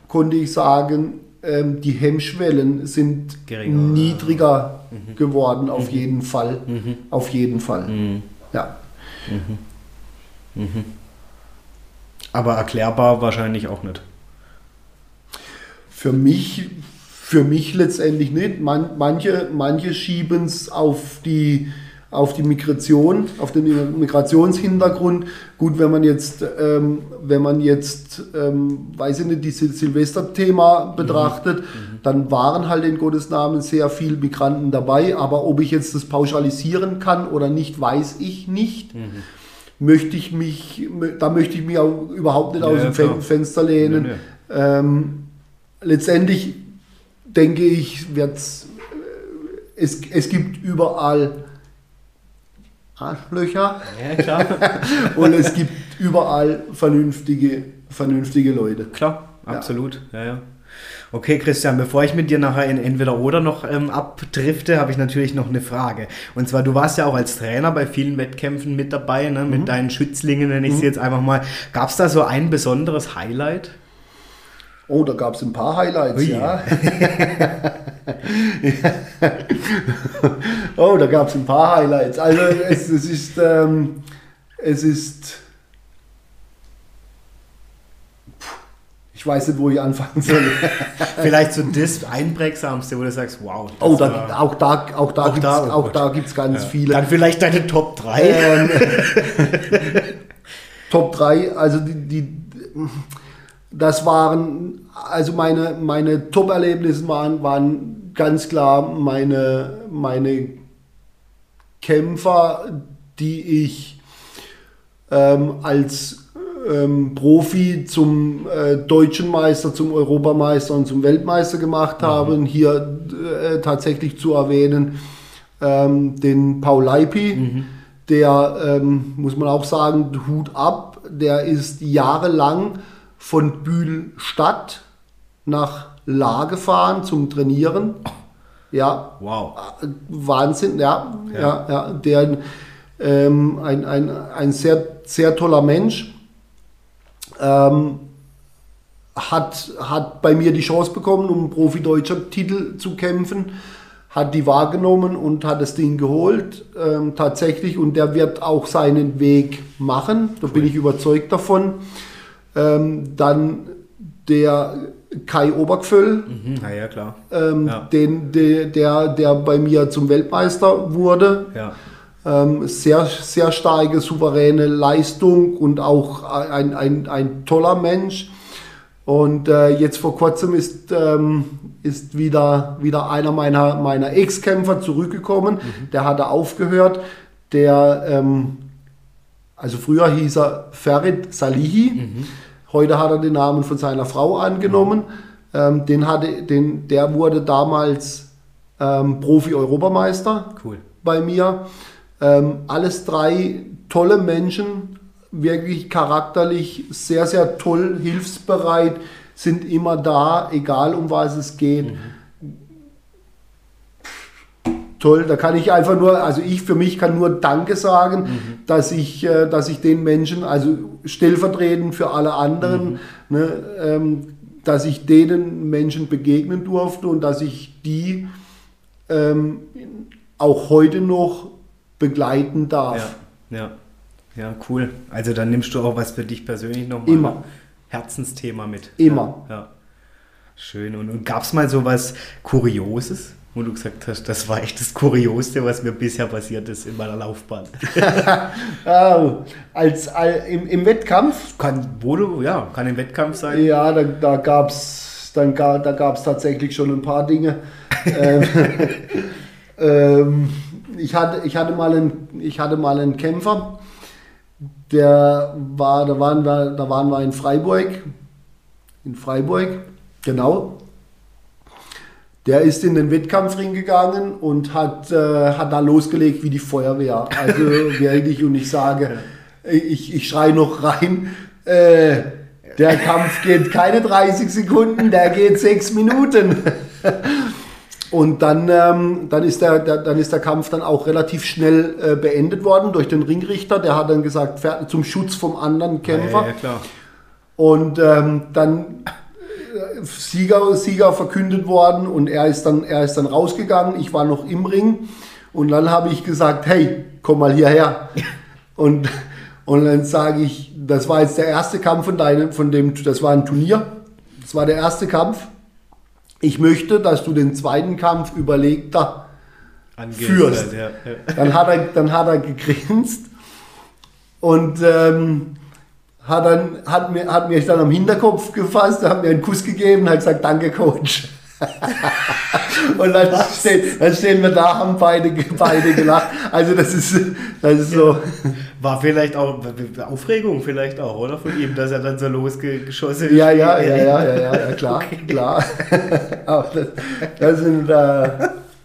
konnte ich sagen, ähm, die Hemmschwellen sind
Geringer.
niedriger geworden, auf jeden Fall. Auf jeden Fall. Ja.
Aber erklärbar wahrscheinlich auch nicht.
Für mich, für mich letztendlich nicht. Man, manche, manche schieben es auf die, auf die Migration, auf den Migrationshintergrund. Gut, wenn man jetzt, ähm, wenn man jetzt, ähm, weiß ich nicht, dieses Silvesterthema betrachtet, dann waren halt in Gottes Namen sehr viele Migranten dabei. Aber ob ich jetzt das pauschalisieren kann oder nicht, weiß ich nicht. Möchte ich mich, da möchte ich mich auch überhaupt nicht
Ja,
aus
ja,
dem
klar.
Fenster lehnen.
Nee, nee.
Ähm, letztendlich denke ich, wird's, äh, es, es gibt überall Arschlöcher
Ja, [LAUGHS]
und es gibt überall vernünftige, vernünftige Leute.
Klar, absolut. Ja. Ja, Okay, Christian, bevor ich mit dir nachher in entweder oder noch ähm, abdrifte, habe ich natürlich noch eine Frage. Und zwar, du warst ja auch als Trainer bei vielen Wettkämpfen mit dabei, ne? mit deinen Schützlingen, nenne ich sie jetzt einfach mal. Gab es da so ein besonderes Highlight?
Oh, da gab es ein paar Highlights,
Ui.
ja. [LAUGHS] [LAUGHS] oh, da gab es ein paar Highlights. Also es, es ist, ähm, es ist, ich weiß nicht, wo ich anfangen soll. [LAUGHS]
Vielleicht so das Einprägsamste, wo du sagst, wow. das
Oh, da,
war-
auch da, auch da
Auch
gibt es
da, oh
auch
Gott.
da gibt's ganz
Ja.
viele.
Dann vielleicht deine Top 3.
Ähm, [LAUGHS] Top 3, also die, die, das waren, also meine, meine Top-Erlebnisse waren, waren ganz klar meine, meine Kämpfer, die ich ähm, als ähm, Profi zum äh, deutschen Meister, zum Europameister und zum Weltmeister gemacht habe. Und Hier äh, tatsächlich zu erwähnen ähm, den Paul Leipi, der, ähm, muss man auch sagen, Hut ab, der ist jahrelang von Bühlstadt nach La gefahren zum Trainieren. Ja,
Wow.
Wahnsinn, ja, ja, ja, der ähm, ein, ein, ein sehr, sehr toller Mensch. Ähm, hat, hat bei mir die Chance bekommen, um Profi-Deutscher Titel zu kämpfen, hat die wahrgenommen und hat das Ding geholt, ähm, tatsächlich, und der wird auch seinen Weg machen, da bin ich überzeugt davon. Ähm, dann der Kai Obergföll,
Mhm, na ja, klar.
ähm,
Ja.
den, der, der, der bei mir zum Weltmeister wurde.
Ja.
Ähm, sehr, sehr starke, souveräne Leistung und auch ein, ein, ein toller Mensch. Und äh, jetzt vor kurzem ist, ähm, ist wieder, wieder einer meiner, meiner Ex-Kämpfer zurückgekommen. Der hatte aufgehört. der, ähm, also früher hieß er Ferit Salihi, heute hat er den Namen von seiner Frau angenommen. Ähm, den hatte, den, der wurde damals ähm, Profi-Europameister
Cool.
bei mir. Ähm, alles drei tolle Menschen, wirklich charakterlich sehr, sehr toll, hilfsbereit, sind immer da, egal um was es geht. Toll, da kann ich einfach nur, also ich für mich kann nur Danke sagen, dass, ich, äh, dass ich den Menschen, also stellvertretend für alle anderen, ne, ähm, dass ich denen Menschen begegnen durfte und dass ich die ähm, auch heute noch begleiten darf.
Ja, ja. Ja, cool. Also dann nimmst du auch was für dich persönlich nochmal
Immer.
Herzensthema mit.
Immer.
Ja. ja. Schön. Und, und gab es mal so was Kurioses, wo du gesagt hast, das war echt das Kurioseste, was mir bisher passiert ist in meiner Laufbahn? [LAUGHS]
Ah, als, all- im, Im Wettkampf,
Kann, wo du, ja, kann im Wettkampf sein.
ja, da, da gab es dann da gab's tatsächlich schon ein paar Dinge. [LAUGHS] ähm, [LAUGHS] ähm, ich, hatte, ich, hatte mal einen, ich hatte mal einen Kämpfer, der war, da waren wir, da waren wir in Freiburg. In Freiburg, genau. Der ist in den Wettkampfring gegangen und hat, äh, hat da losgelegt wie die Feuerwehr. Also [LAUGHS] wirklich, und ich sage, ich, ich schreie noch rein, äh, der Kampf geht keine 30 Sekunden, der geht 6 Minuten. [LAUGHS] Und dann, ähm, dann, ist der, der, dann ist der Kampf dann auch relativ schnell äh, beendet worden durch den Ringrichter. Der hat dann gesagt, fertig, zum Schutz vom anderen Kämpfer.
Ja, ja, klar.
Und ähm, dann äh, Sieger, Sieger verkündet worden und er ist, dann, er ist dann rausgegangen. Ich war noch im Ring und dann habe ich gesagt, hey, komm mal hierher. Und, und dann sage ich, das war jetzt der erste Kampf von deinem, von dem, das war ein Turnier. Das war der erste Kampf. Ich möchte, dass du den zweiten Kampf überlegter
Angehst
Führst.
ja, ja.
dann hat er, dann hat er gegrinst und ähm, hat, dann, hat, mir, hat mich dann am Hinterkopf gefasst, hat mir einen Kuss gegeben und hat gesagt, danke Coach. [LAUGHS] und dann stehen, dann stehen wir da, haben beide, beide gelacht. Also das ist, das ist so.
War vielleicht auch Aufregung vielleicht auch, oder? Von ihm, dass er dann so losgeschossen ist.
Ja, ja, ja, ja, ja, ja, ja [LAUGHS] klar, klar. [LAUGHS] Aber das, das sind äh,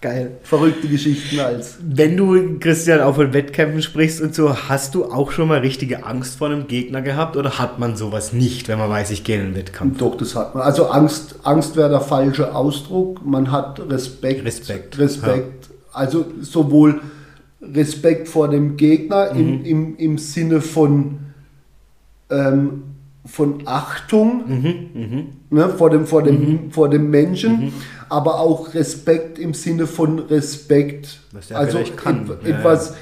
Geil.
verrückte Geschichten als.
Wenn du, Christian, auch von Wettkämpfen sprichst und so, hast du auch schon mal richtige Angst vor einem Gegner gehabt oder hat man sowas nicht, wenn man weiß, ich gehe in einen Wettkampf?
Doch, das hat man. Also Angst, Angst wäre der falsche Ausdruck. Man hat Respekt.
Respekt,
Respekt. Also sowohl Respekt vor dem Gegner
Mhm.
im, im, im Sinne von, ähm, von Achtung
Mhm,
ne, vor, dem, vor, dem, vor dem Menschen, aber auch Respekt im Sinne von Respekt.
Was der
also
kann.
et-
Ja,
etwas,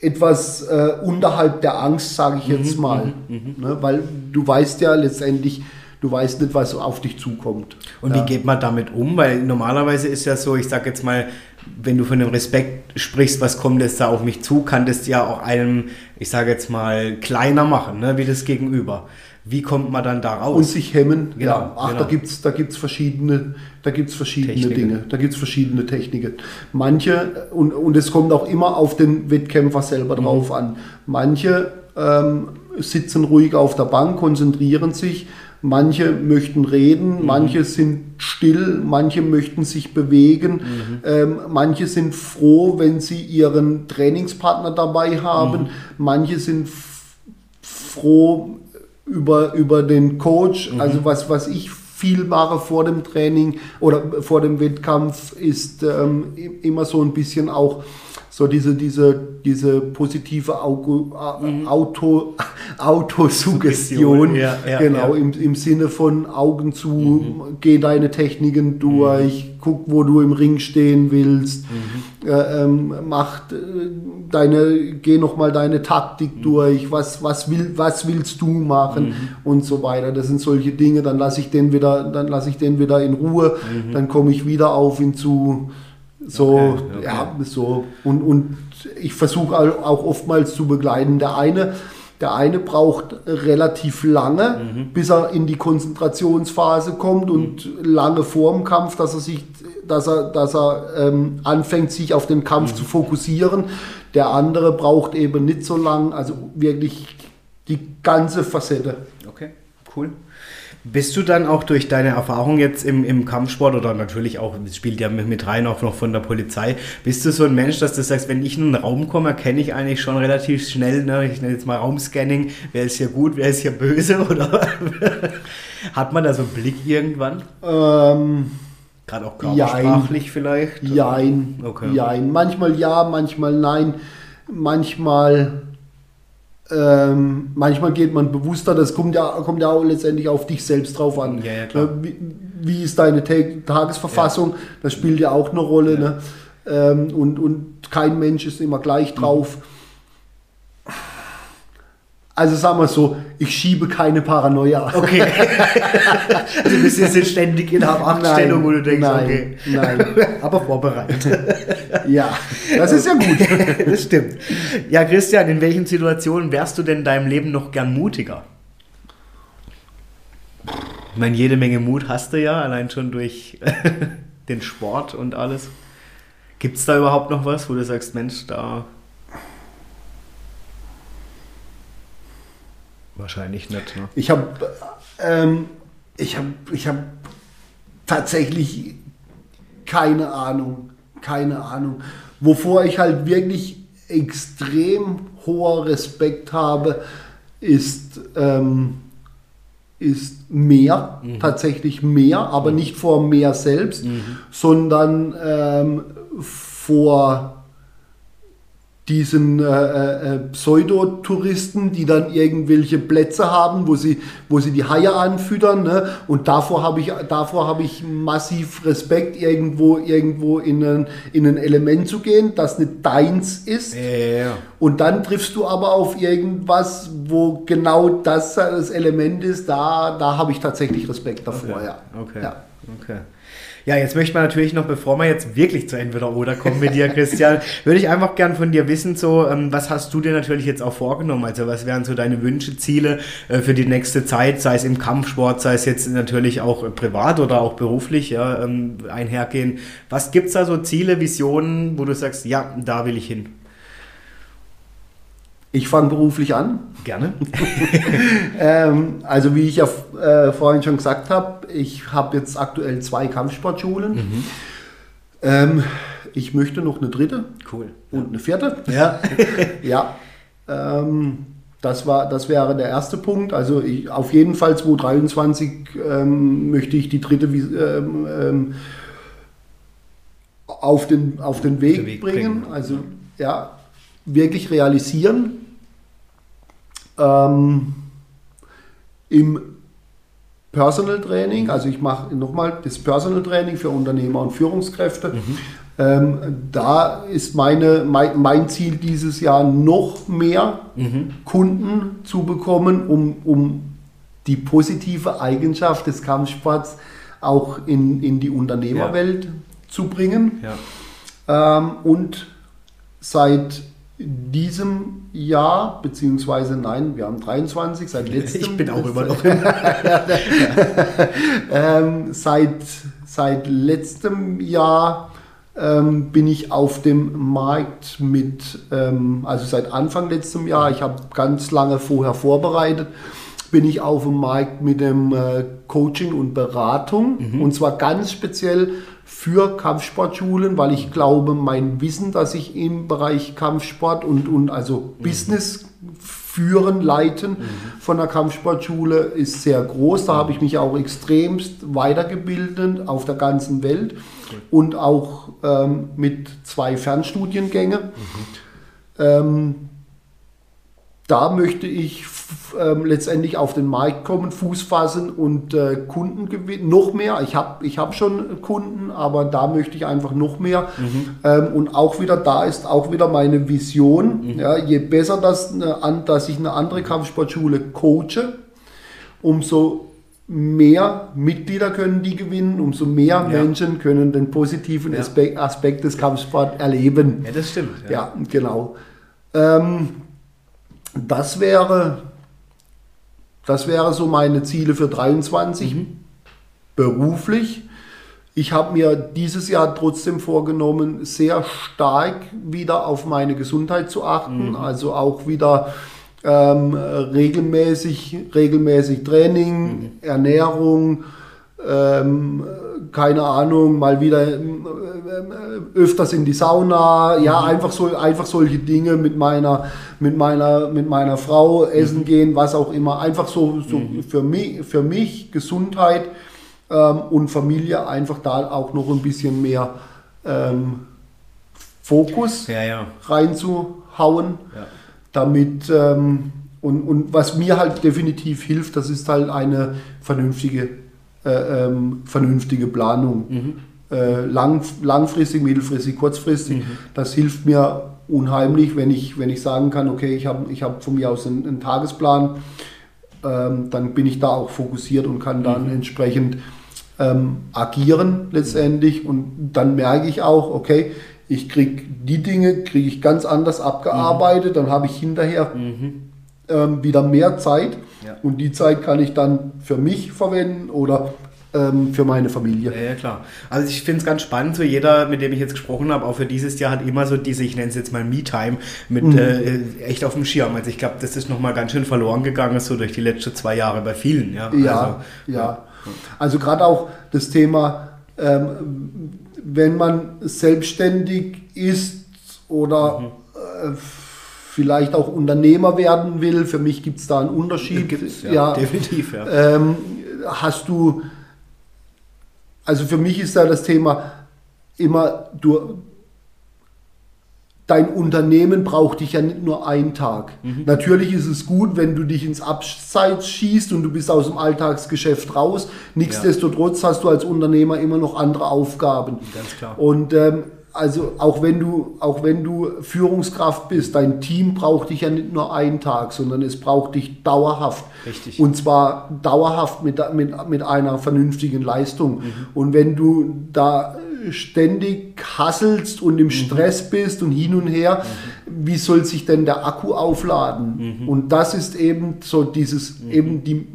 etwas äh, unterhalb der Angst, sage
Mhm,
ich jetzt mal. Ne, weil du weißt ja letztendlich, du weißt nicht, was auf dich zukommt.
Und wie geht man damit um? Weil normalerweise ist ja so, ich sag jetzt mal, wenn du von dem Respekt sprichst, was kommt jetzt da auf mich zu, kann das ja auch einem, ich sage jetzt mal, kleiner machen, ne, wie das Gegenüber. Wie kommt man dann da raus?
Und sich hemmen.
Genau,
ja, ach,
genau.
da gibt es da gibt's verschiedene, da gibt's verschiedene
Techniken.
Dinge. Da gibt es verschiedene Techniken. Manche, und, und es kommt auch immer auf den Wettkämpfer selber
Mhm.
drauf an. Manche ähm, sitzen ruhig auf der Bank, konzentrieren sich. Manche möchten reden,
Mhm.
manche sind still, manche möchten sich bewegen,
Mhm.
ähm, manche sind froh, wenn sie ihren Trainingspartner dabei haben,
Mhm.
manche sind froh über, über den Coach.
Mhm.
Also was, was ich viel mache vor dem Training oder vor dem Wettkampf ist ähm, immer so ein bisschen auch so diese, diese, diese positive Augu, A- Auto, [LAUGHS] Autosuggestion.
Mhm. Ja, ja,
genau,
ja.
Im, im Sinne von Augen zu, geh deine Techniken durch, guck, wo du im Ring stehen willst,
Mhm.
äh, ähm, mach äh, deine, geh nochmal deine Taktik durch, was, was, will, was willst du machen
Mhm.
und so weiter. Das sind solche Dinge, dann lasse ich den wieder, dann lasse ich den wieder in Ruhe, dann komme ich wieder auf ihn zu. So,
Mhm. Okay, okay.
ja, so. Und, und ich versuche au- auch oftmals zu begleiten. Der eine, der eine braucht relativ lange,
Mhm.
bis er in die Konzentrationsphase kommt und lange vor dem Kampf, dass er sich dass er, dass er ähm, anfängt, sich auf den Kampf zu fokussieren. Der andere braucht eben nicht so lang, also wirklich die ganze Facette.
Cool. Bist du dann auch durch deine Erfahrung jetzt im, im Kampfsport oder natürlich auch, das spielt ja mit rein auch noch von der Polizei, bist du so ein Mensch, dass du sagst, wenn ich in einen Raum komme, erkenne ich eigentlich schon relativ schnell, ne, ich nenne jetzt mal Raumscanning, wer ist hier gut, wer ist hier böse [LAUGHS] oder hat man da so einen Blick irgendwann?
Ähm,
Gerade auch körpersprachlich vielleicht?
Jein. Okay. Jein. Manchmal ja, manchmal nein. Manchmal ähm, manchmal geht man bewusster, das kommt ja, kommt ja auch letztendlich auf dich selbst drauf an.
Ja, ja, klar.
Wie, wie, ist deine Tagesverfassung? Ja. Das spielt ja auch eine Rolle. Ne? Ähm, und, und kein Mensch ist immer gleich drauf. Mhm. Also sagen wir so, ich schiebe keine Paranoia.
Okay. [LAUGHS] also du bist jetzt ständig in Achtstellung, wo du denkst,
nein,
okay.
Nein.
Aber vorbereitet. [LAUGHS]
ja, das ist ja gut.
das stimmt. Ja, Christian, in welchen Situationen wärst du denn in deinem Leben noch gern mutiger? Ich meine, jede Menge Mut hast du ja, allein schon durch [LAUGHS] den Sport und alles. Gibt es da überhaupt noch was, wo du sagst, Mensch, da Wahrscheinlich nicht. Ne?
Ich habe ähm, ich hab, ich hab tatsächlich keine Ahnung. Keine Ahnung. Wovor ich halt wirklich extrem hoher Respekt habe, ist, ähm, ist Meer, mhm. tatsächlich Meer, aber mhm. nicht vor Meer selbst, mhm. sondern ähm, vor diesen äh, äh, Pseudotouristen, die dann irgendwelche Plätze haben, wo sie, wo sie die Haie anfüttern. Ne? Und davor habe ich, davor habe ich massiv Respekt, irgendwo, irgendwo in ein, in ein Element zu gehen, das nicht deins ist.
Ja.
Und dann triffst du aber auf irgendwas, wo genau das das Element ist. Da, da habe ich tatsächlich Respekt davor.
Okay.
Ja.
Okay. Ja. okay. Ja, jetzt möchte man natürlich noch, bevor wir jetzt wirklich zu entweder oder kommen mit dir, Christian, [LAUGHS] würde ich einfach gern von dir wissen, so, ähm, was hast du dir natürlich jetzt auch vorgenommen? Also, was wären so deine Wünsche, Ziele äh, für die nächste Zeit, sei es im Kampfsport, sei es jetzt natürlich auch äh, privat oder auch beruflich, ja, ähm, einhergehen? Was gibt's da so Ziele, Visionen, wo du sagst, ja, da will ich hin?
Ich fange beruflich an.
Gerne. [LAUGHS]
ähm, also wie ich ja äh, vorhin schon gesagt habe, ich habe jetzt aktuell zwei Kampfsportschulen. Mhm. Ähm, ich möchte noch eine dritte.
Cool.
Und eine vierte.
Ja. [LAUGHS]
ja. Ähm, das, war, das wäre der erste Punkt. Also ich, auf jeden Fall 2023 ähm, möchte ich die dritte ähm, ähm, auf, den, auf den Weg, den Weg bringen. bringen. Also ja, wirklich realisieren ähm, Im Personal Training, also ich mache nochmal das Personal Training für Unternehmer und Führungskräfte. Mhm. Ähm, da ist meine, mein, mein, Ziel dieses Jahr noch mehr mhm. Kunden zu bekommen, um, um die positive Eigenschaft des Kampfsports auch in, in die Unternehmerwelt ja. zu bringen. Ja. Ähm, und seit diesem Jahr, beziehungsweise nein, wir haben 23, seit letztem.
Ich bin auch immer noch. [LAUGHS] [LAUGHS]
ähm, seit, seit letztem Jahr ähm, bin ich auf dem Markt mit, ähm, also seit Anfang letztem Jahr, ich habe ganz lange vorher vorbereitet, bin ich auf dem Markt mit dem äh, Coaching und Beratung mhm. und zwar ganz speziell für Kampfsportschulen, weil ich glaube, mein Wissen, das ich im Bereich Kampfsport und, und also mhm. Business führen, leiten mhm. von der Kampfsportschule ist sehr groß. Da habe ich mich auch extremst weitergebildet auf der ganzen Welt okay. und auch ähm, mit zwei Fernstudiengängen. Mhm. Ähm, da möchte ich ähm, letztendlich auf den Markt kommen, Fuß fassen und äh, Kunden gewinnen. Noch mehr. Ich habe ich hab schon Kunden, aber da möchte ich einfach noch mehr. Mhm. Ähm, und auch wieder, da ist auch wieder meine Vision. Mhm. Ja, je besser, das eine, dass ich eine andere Kampfsportschule coache, umso mehr Mitglieder können die gewinnen, umso mehr ja. Menschen können den positiven ja. Aspekt, Aspekt, des Kampfsports erleben.
Ja, das stimmt.
Ja, ja genau. Ähm, das wäre, das wäre so meine Ziele für 23. Mhm. Beruflich. ich habe mir dieses Jahr trotzdem vorgenommen, sehr stark wieder auf meine Gesundheit zu achten. Mhm. Also auch wieder ähm, regelmäßig, regelmäßig Training, mhm. Ernährung, ähm, keine Ahnung, mal wieder äh, öfters in die Sauna, ja, mhm. einfach, so, einfach solche Dinge mit meiner, mit meiner, mit meiner Frau essen mhm. gehen, was auch immer. Einfach so, so mhm. für, mich, für mich Gesundheit ähm, und Familie einfach da auch noch ein bisschen mehr ähm, Fokus
ja, ja.
reinzuhauen, ja. damit ähm, und, und was mir halt definitiv hilft, das ist halt eine vernünftige, äh, ähm, vernünftige Planung. Mhm. Äh, lang, langfristig, mittelfristig, kurzfristig. Mhm. Das hilft mir unheimlich, wenn ich, wenn ich sagen kann, okay, ich habe ich hab von mir aus einen, einen Tagesplan, ähm, dann bin ich da auch fokussiert und kann dann mhm. entsprechend ähm, agieren letztendlich und dann merke ich auch, okay, ich kriege die Dinge, kriege ich ganz anders abgearbeitet, mhm. dann habe ich hinterher mhm. Ähm, wieder mehr Zeit ja. und die Zeit kann ich dann für mich verwenden oder ähm, für meine Familie.
Ja, ja klar. Also ich finde es ganz spannend, so jeder, mit dem ich jetzt gesprochen habe, auch für dieses Jahr hat immer so diese, ich nenne es jetzt mal Me-Time, mit mhm. äh, echt auf dem Schirm. Also ich glaube, das ist nochmal ganz schön verloren gegangen, so durch die letzten zwei Jahre bei vielen. Ja,
ja. Also, ja. Also gerade auch das Thema, ähm, wenn man selbstständig ist oder mhm. äh, vielleicht auch Unternehmer werden will, für mich gibt es da einen Unterschied.
Gibt's, ja, ja, definitiv. Ja.
Ähm, hast du, also für mich ist da das Thema immer, du, dein Unternehmen braucht dich ja nicht nur einen Tag. Mhm. Natürlich ist es gut, wenn du dich ins Abseits schießt und du bist aus dem Alltagsgeschäft raus. Nichtsdestotrotz ja. hast du als Unternehmer immer noch andere Aufgaben.
Ganz klar.
Und ähm, also auch wenn du auch wenn du Führungskraft bist, dein Team braucht dich ja nicht nur einen Tag, sondern es braucht dich dauerhaft.
Richtig.
Und zwar dauerhaft mit, mit, mit einer vernünftigen Leistung. Mhm. Und wenn du da ständig hasselst und im mhm. Stress bist und hin und her, mhm. wie soll sich denn der Akku aufladen? Mhm. Und das ist eben so dieses, mhm. eben die,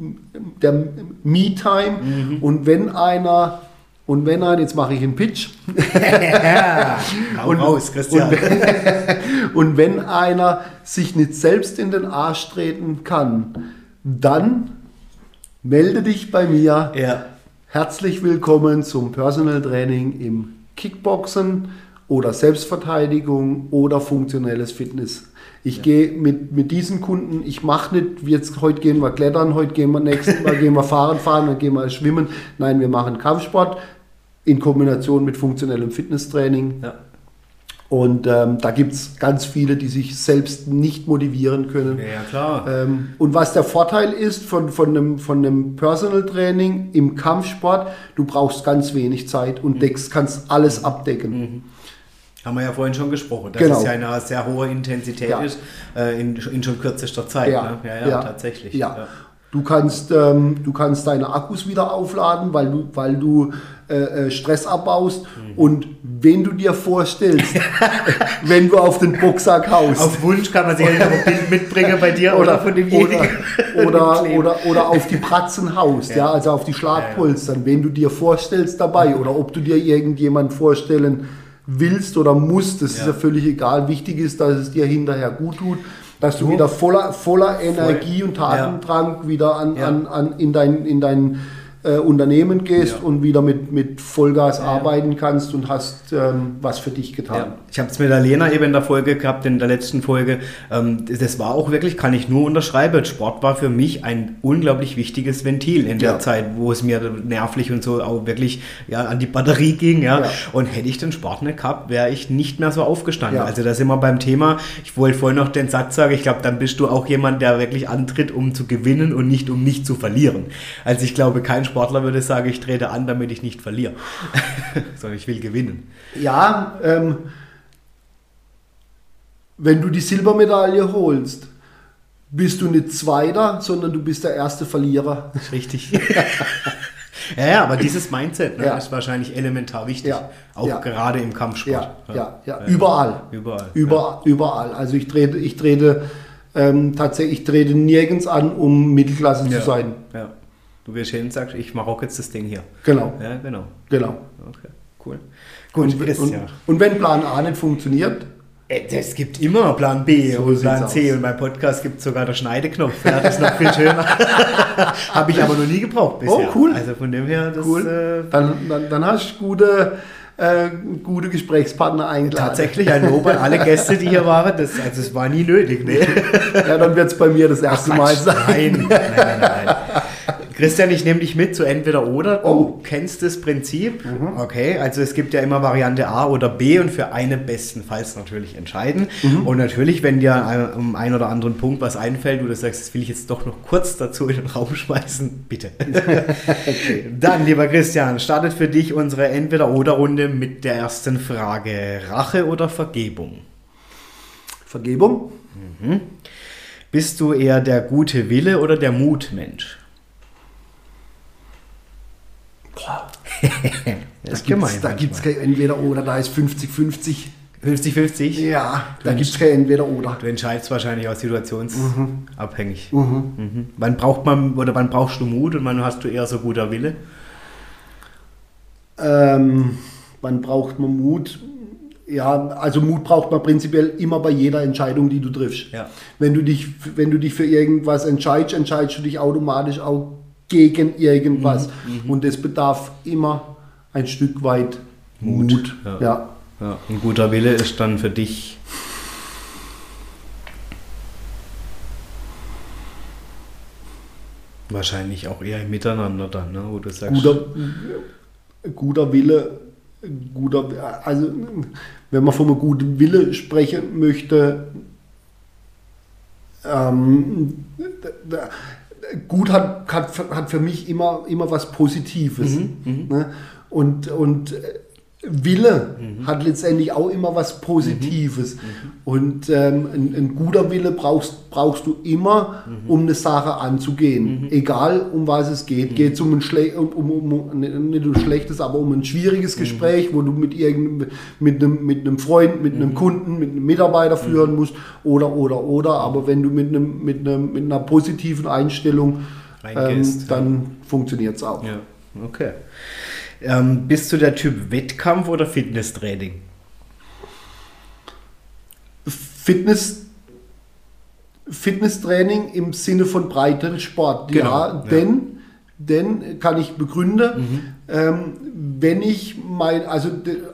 der Me-Time. Mhm. Und wenn einer und wenn einer, jetzt mache ich einen Pitch. [LAUGHS]
und, raus, Christian.
Und, [LAUGHS] und, wenn einer sich nicht selbst in den Arsch treten kann, dann melde dich bei mir.
Ja.
Herzlich willkommen zum Personal Training im Kickboxen oder Selbstverteidigung oder funktionelles Fitness. Ich ja. gehe mit, mit diesen Kunden, ich mache nicht, jetzt heute gehen wir klettern, heute gehen wir nächsten Mal gehen wir Fahren fahren, dann gehen wir schwimmen. Nein, wir machen Kampfsport in Kombination mit funktionellem Fitnesstraining.
Ja.
Und ähm, da gibt es ganz viele, die sich selbst nicht motivieren können.
Ja, klar.
Ähm, und was der Vorteil ist von, von, einem, von einem Personal Training im Kampfsport, du brauchst ganz wenig Zeit und mhm. deckst, kannst alles abdecken. Mhm.
Haben wir ja vorhin schon gesprochen, dass genau. es ja eine sehr hohe Intensität ja. ist, äh, in, in, schon kürzester Zeit.
Ja,
ne?
ja, ja, ja, tatsächlich. Ja. Du kannst, ähm, du kannst deine Akkus wieder aufladen, weil du, weil du äh, äh Stress abbaust. Mhm. Und wenn du dir vorstellst, [LAUGHS] wenn du auf den Boxsack haust.
Auf Wunsch kann man sich ja ein Bild mitbringen bei dir
oder, oder von demjenigen. Oder, [LAUGHS] oder, oder, oder, auf die Pratzen haust, ja. ja also auf die Schlagpolstern. Wenn du dir vorstellst dabei oder ob du dir irgendjemand vorstellen willst oder musst, das ja. ist ja völlig egal. Wichtig ist, dass es dir hinterher gut tut dass du wieder voller, voller Energie Voll. und Tatendrang ja. wieder an, ja. an, an, in dein, in dein äh, Unternehmen gehst ja. und wieder mit, mit Vollgas ja. arbeiten kannst und hast ähm, was für dich getan. Ja.
Ich habe es mit der Lena eben in der Folge gehabt, in der letzten Folge. Ähm, das war auch wirklich, kann ich nur unterschreiben. Sport war für mich ein unglaublich wichtiges Ventil in der Zeit, wo es mir nervlich und so auch wirklich ja, an die Batterie ging. Ja. Und hätte ich den Sport nicht gehabt, wäre ich nicht mehr so aufgestanden. Also da sind wir beim Thema. Ich wollte vorhin noch den Satz sagen, ich glaube, dann bist du auch jemand, der wirklich antritt, um zu gewinnen und nicht um nicht zu verlieren. Also ich glaube, kein Sportler würde sagen, ich trete an, damit ich nicht verliere, [LAUGHS] sondern ich will gewinnen.
Ja, ähm, wenn du die Silbermedaille holst, bist du nicht Zweiter, sondern du bist der erste Verlierer.
Richtig. [LAUGHS] ja, ja, aber dieses Mindset ne, ja. ist wahrscheinlich elementar wichtig. Ja. Auch gerade im Kampfsport.
Ja, ja, ja. Überall. Überall. Überall. Überall. Also ich trete, ich trete ähm, tatsächlich, ich trete nirgends an, um Mittelklasse zu sein.
Ja. Du gehst hin und sagst, ich mache auch jetzt das Ding hier.
Genau,
Ja, genau.
genau.
Okay, cool. Gut,
Und, und, und wenn Plan A nicht funktioniert,
Äh, Es gibt immer Plan B
So
und Plan C
aus.
und beim Podcast gibt es sogar den Schneideknopf. Ja, das ist noch viel schöner. [LAUGHS] Habe ich aber noch nie gebraucht bisher.
Oh, cool.
Also von dem her, das
cool,
äh,
dann, dann, dann hast du gute, äh, gute Gesprächspartner eingeladen.
tatsächlich ein Lob an alle Gäste, die hier waren. Das, also es war nie nötig. Nee.
Ja, dann wird es bei mir das erste Mal sein.
Nein, nein, nein, nein. Christian, ich nehme dich mit zu entweder oder. Du
Oh.
kennst das Prinzip. Okay, also es gibt ja immer Variante A oder B und für eine bestenfalls natürlich entscheiden. Und natürlich, wenn dir ein- um einen oder anderen Punkt was einfällt, du das sagst, das will ich jetzt doch noch kurz dazu in den Raum schmeißen, bitte. [LAUGHS] Dann, lieber Christian, startet für dich unsere entweder oder Runde mit der ersten Frage. Rache oder Vergebung?
Vergebung?
Bist du eher der gute Wille oder der Mutmensch? [LAUGHS] Das ist
da
gemein.
gibt's, da gibt es kein Entweder oder, da ist 50-50.
50-50?
Ja, da gibt es kein Entweder oder.
Du entscheidest wahrscheinlich auch situationsabhängig. Mhm. Wann braucht man oder wann brauchst du Mut und wann hast du eher so guter Wille?
Ähm, wann braucht man Mut? Ja, also Mut braucht man prinzipiell immer bei jeder Entscheidung, die du triffst.
Ja.
Wenn du dich, wenn du dich für irgendwas entscheidest, entscheidest du dich automatisch auch gegen irgendwas.
Mhm,
Und das bedarf immer ein Stück weit Mut.
Mut, ja.
ja.
Ja, ein guter Wille ist dann für dich. Wahrscheinlich auch eher im Miteinander dann, ne? wo du sagst.
guter, guter Wille, guter, also wenn man von einem guten Wille sprechen möchte, ähm, gut hat, hat, hat für mich immer, immer was Positives. Ne? Und, und Wille hat letztendlich auch immer was Positives. Und ähm, ein, ein guter Wille brauchst, brauchst du immer, um eine Sache anzugehen. Egal um was es geht. Geht es um ein Schle um, um, um, nicht um schlechtes, aber um ein schwieriges Gespräch, wo du mit irgendeinem mit einem, mit einem Freund, mit einem Kunden, mit einem Mitarbeiter führen musst, oder, oder, oder. Aber wenn du mit, einem, mit, einem, mit einer positiven Einstellung ähm,
Reingehst, ja.
dann funktioniert es auch.
Ja, okay. Ähm, bist du der Typ Wettkampf oder Fitnesstraining?
Fitness, Fitnesstraining im Sinne von Breitensport.
Genau,
ja,
ja.
denn, denn kann ich begründen, ähm, wenn ich mein, also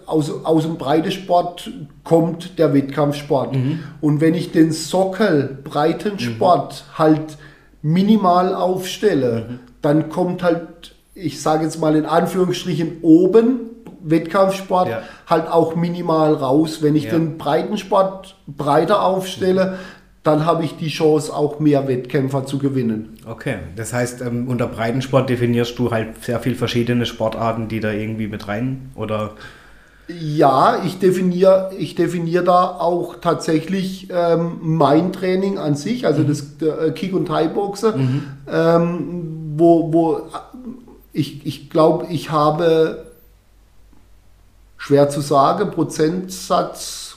aus, aus dem Breitensport kommt der Wettkampfsport. Und wenn ich den Sockel Breitensport halt minimal aufstelle, dann kommt halt, ich sage jetzt mal in Anführungsstrichen oben, Wettkampfsport
Ja.
halt auch minimal raus. Wenn ich
Ja.
den Breitensport breiter aufstelle, dann habe ich die Chance, auch mehr Wettkämpfer zu gewinnen.
Okay, das heißt, ähm, unter Breitensport definierst du halt sehr viel verschiedene Sportarten, die da irgendwie mit rein oder
Ja, ich definiere ich definiere da auch tatsächlich ähm, mein Training an sich, also das der, äh, Kick- und Thai-Boxe, ähm, wo, wo ich, ich glaube, ich habe, schwer zu sagen, Prozentsatz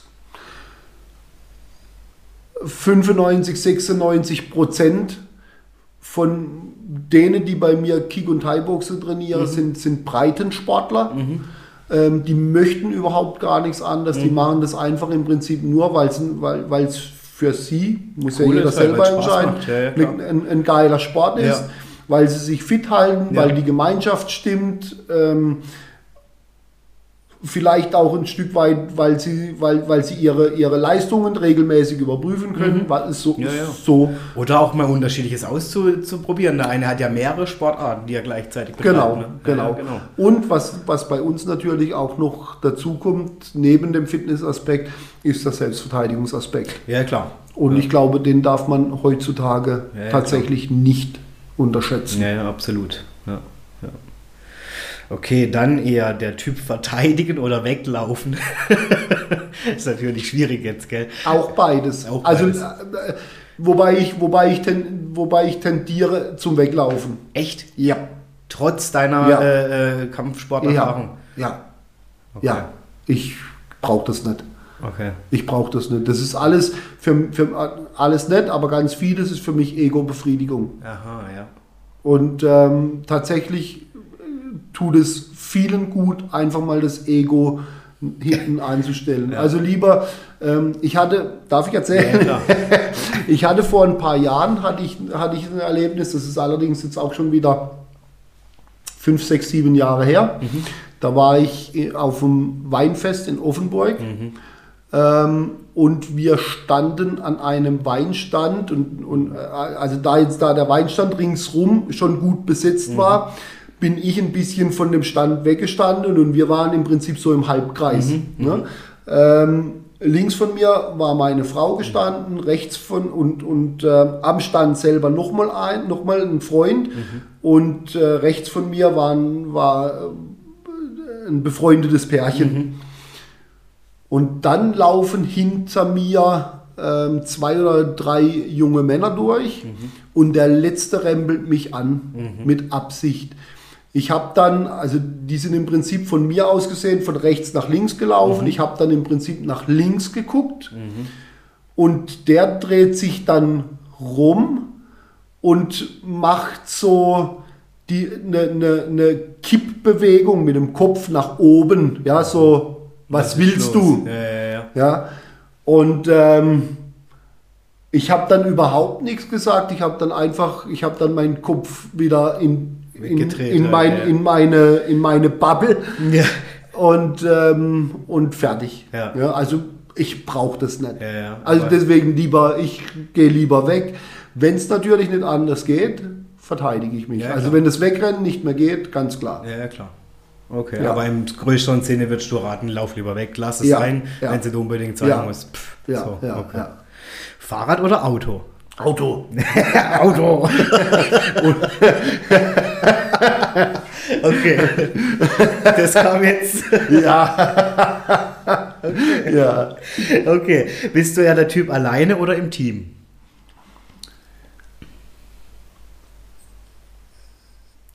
95, 96 Prozent von denen, die bei mir Kick- und Thai-Boxe trainieren, sind, sind Breitensportler. Ähm, die möchten überhaupt gar nichts anderes. Die machen das einfach im Prinzip nur, weil's, weil es für sie, muss ja
Cool
jeder
ist, weil
selber entscheiden,
macht. Ja, ja,
ein, ein geiler Sport ist,
Ja.
Weil sie sich fit halten,
Ja.
weil die Gemeinschaft stimmt. Ähm, vielleicht auch ein Stück weit, weil sie, weil, weil sie ihre, ihre Leistungen regelmäßig überprüfen können, weil es so,
Mhm. Ja, ja.
so
oder auch mal unterschiedliches auszuprobieren. Der eine hat ja mehrere Sportarten, die er gleichzeitig
Genau,
betreibt, ne?
genau.
Ja, genau.
Und was, was bei uns natürlich auch noch dazu kommt, neben dem Fitnessaspekt, ist der Selbstverteidigungsaspekt.
Ja, klar.
Und ich glaube, den darf man heutzutage tatsächlich nicht unterschätzen.
Ja, ja, absolut. Ja, ja. Okay, dann eher der Typ verteidigen oder weglaufen. [LAUGHS] ist natürlich schwierig jetzt, gell?
Auch beides.
Auch
also,
beides.
äh, wobei, ich, wobei, ich ten, wobei ich tendiere zum Weglaufen.
Echt?
Ja.
Trotz deiner
Ja.
äh, äh, Kampfsporterfahrung?
Ja. Ja.
Okay.
ja. Ich brauche das nicht.
Okay.
Ich brauche das nicht. Das ist alles für, für alles nett, aber ganz vieles ist für mich Ego-Befriedigung.
Aha, ja.
Und ähm, tatsächlich tut es vielen gut, einfach mal das Ego hinten [LAUGHS] einzustellen.
Ja.
Also lieber, ähm, ich hatte, darf ich erzählen?
Ja, [LAUGHS]
ich hatte vor ein paar Jahren, hatte ich, hatte ich ein Erlebnis, das ist allerdings jetzt auch schon wieder fünf, sechs, sieben Jahre her. Da war ich auf dem Weinfest in Offenburg. Ähm, und wir standen an einem Weinstand und, und äh, also da jetzt da der Weinstand ringsrum schon gut besetzt war, bin ich ein bisschen von dem Stand weggestanden und wir waren im Prinzip so im Halbkreis. Ne? Ähm, links von mir war meine Frau gestanden, rechts von und, und äh, am Stand selber nochmal ein, noch mal ein Freund und äh, rechts von mir waren, war äh, ein befreundetes Pärchen. Und dann laufen hinter mir ähm, zwei oder drei junge Männer durch und der letzte rempelt mich an mit Absicht. Ich habe dann, also die sind im Prinzip von mir aus gesehen von rechts nach links gelaufen. Ich habe dann im Prinzip nach links geguckt und der dreht sich dann rum und macht so die eine ne, ne Kippbewegung mit dem Kopf nach oben. Ja, so, was,
ist
willst du?
Ja, ja, ja.
Ja, und ähm, ich habe dann überhaupt nichts gesagt. Ich habe dann einfach, ich habe dann meinen Kopf wieder in, in, in,
ja,
mein,
ja.
in, meine, in meine Bubble
Ja.
und, ähm, und fertig.
Ja.
also ich brauche das nicht.
Ja, ja,
also deswegen lieber, ich gehe lieber weg. Wenn es natürlich nicht anders geht, verteidige ich mich.
Ja,
also wenn das Wegrennen nicht mehr geht, ganz klar.
Ja, ja, klar. Okay,
Ja.
aber im größeren Sinne würdest du raten, lauf lieber weg, lass es
Ja,
sein,
ja.
wenn sie dir unbedingt zeigen
Ja.
muss. Pff,
Ja,
so,
ja,
okay.
ja.
Fahrrad oder Auto?
Auto. [LAUGHS]
Auto. [LAUGHS] okay. Das kam jetzt.
Ja. [LAUGHS] ja.
Okay. Bist du ja der Typ alleine oder im Team?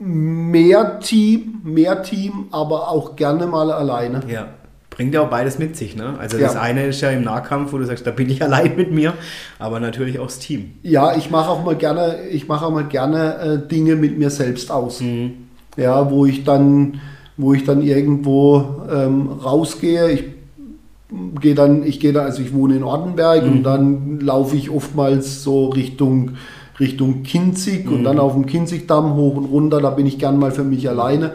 Mehr Team, mehr Team, aber auch gerne mal alleine.
Ja. Bringt ja auch beides mit sich, ne? Also
Ja.
das eine ist ja im Nahkampf, wo du sagst, da bin ich [LAUGHS] allein mit mir, aber natürlich auch das Team.
Ja, ich mache auch mal gerne, ich mache auch mal gerne äh, Dinge mit mir selbst aus. Ja, wo ich dann, wo ich dann irgendwo ähm, rausgehe. Ich gehe dann, ich gehe da, also ich wohne in Ortenberg und dann laufe ich oftmals so Richtung Richtung Kinzig und dann auf dem Kinzigdamm hoch und runter. Da bin ich gern mal für mich alleine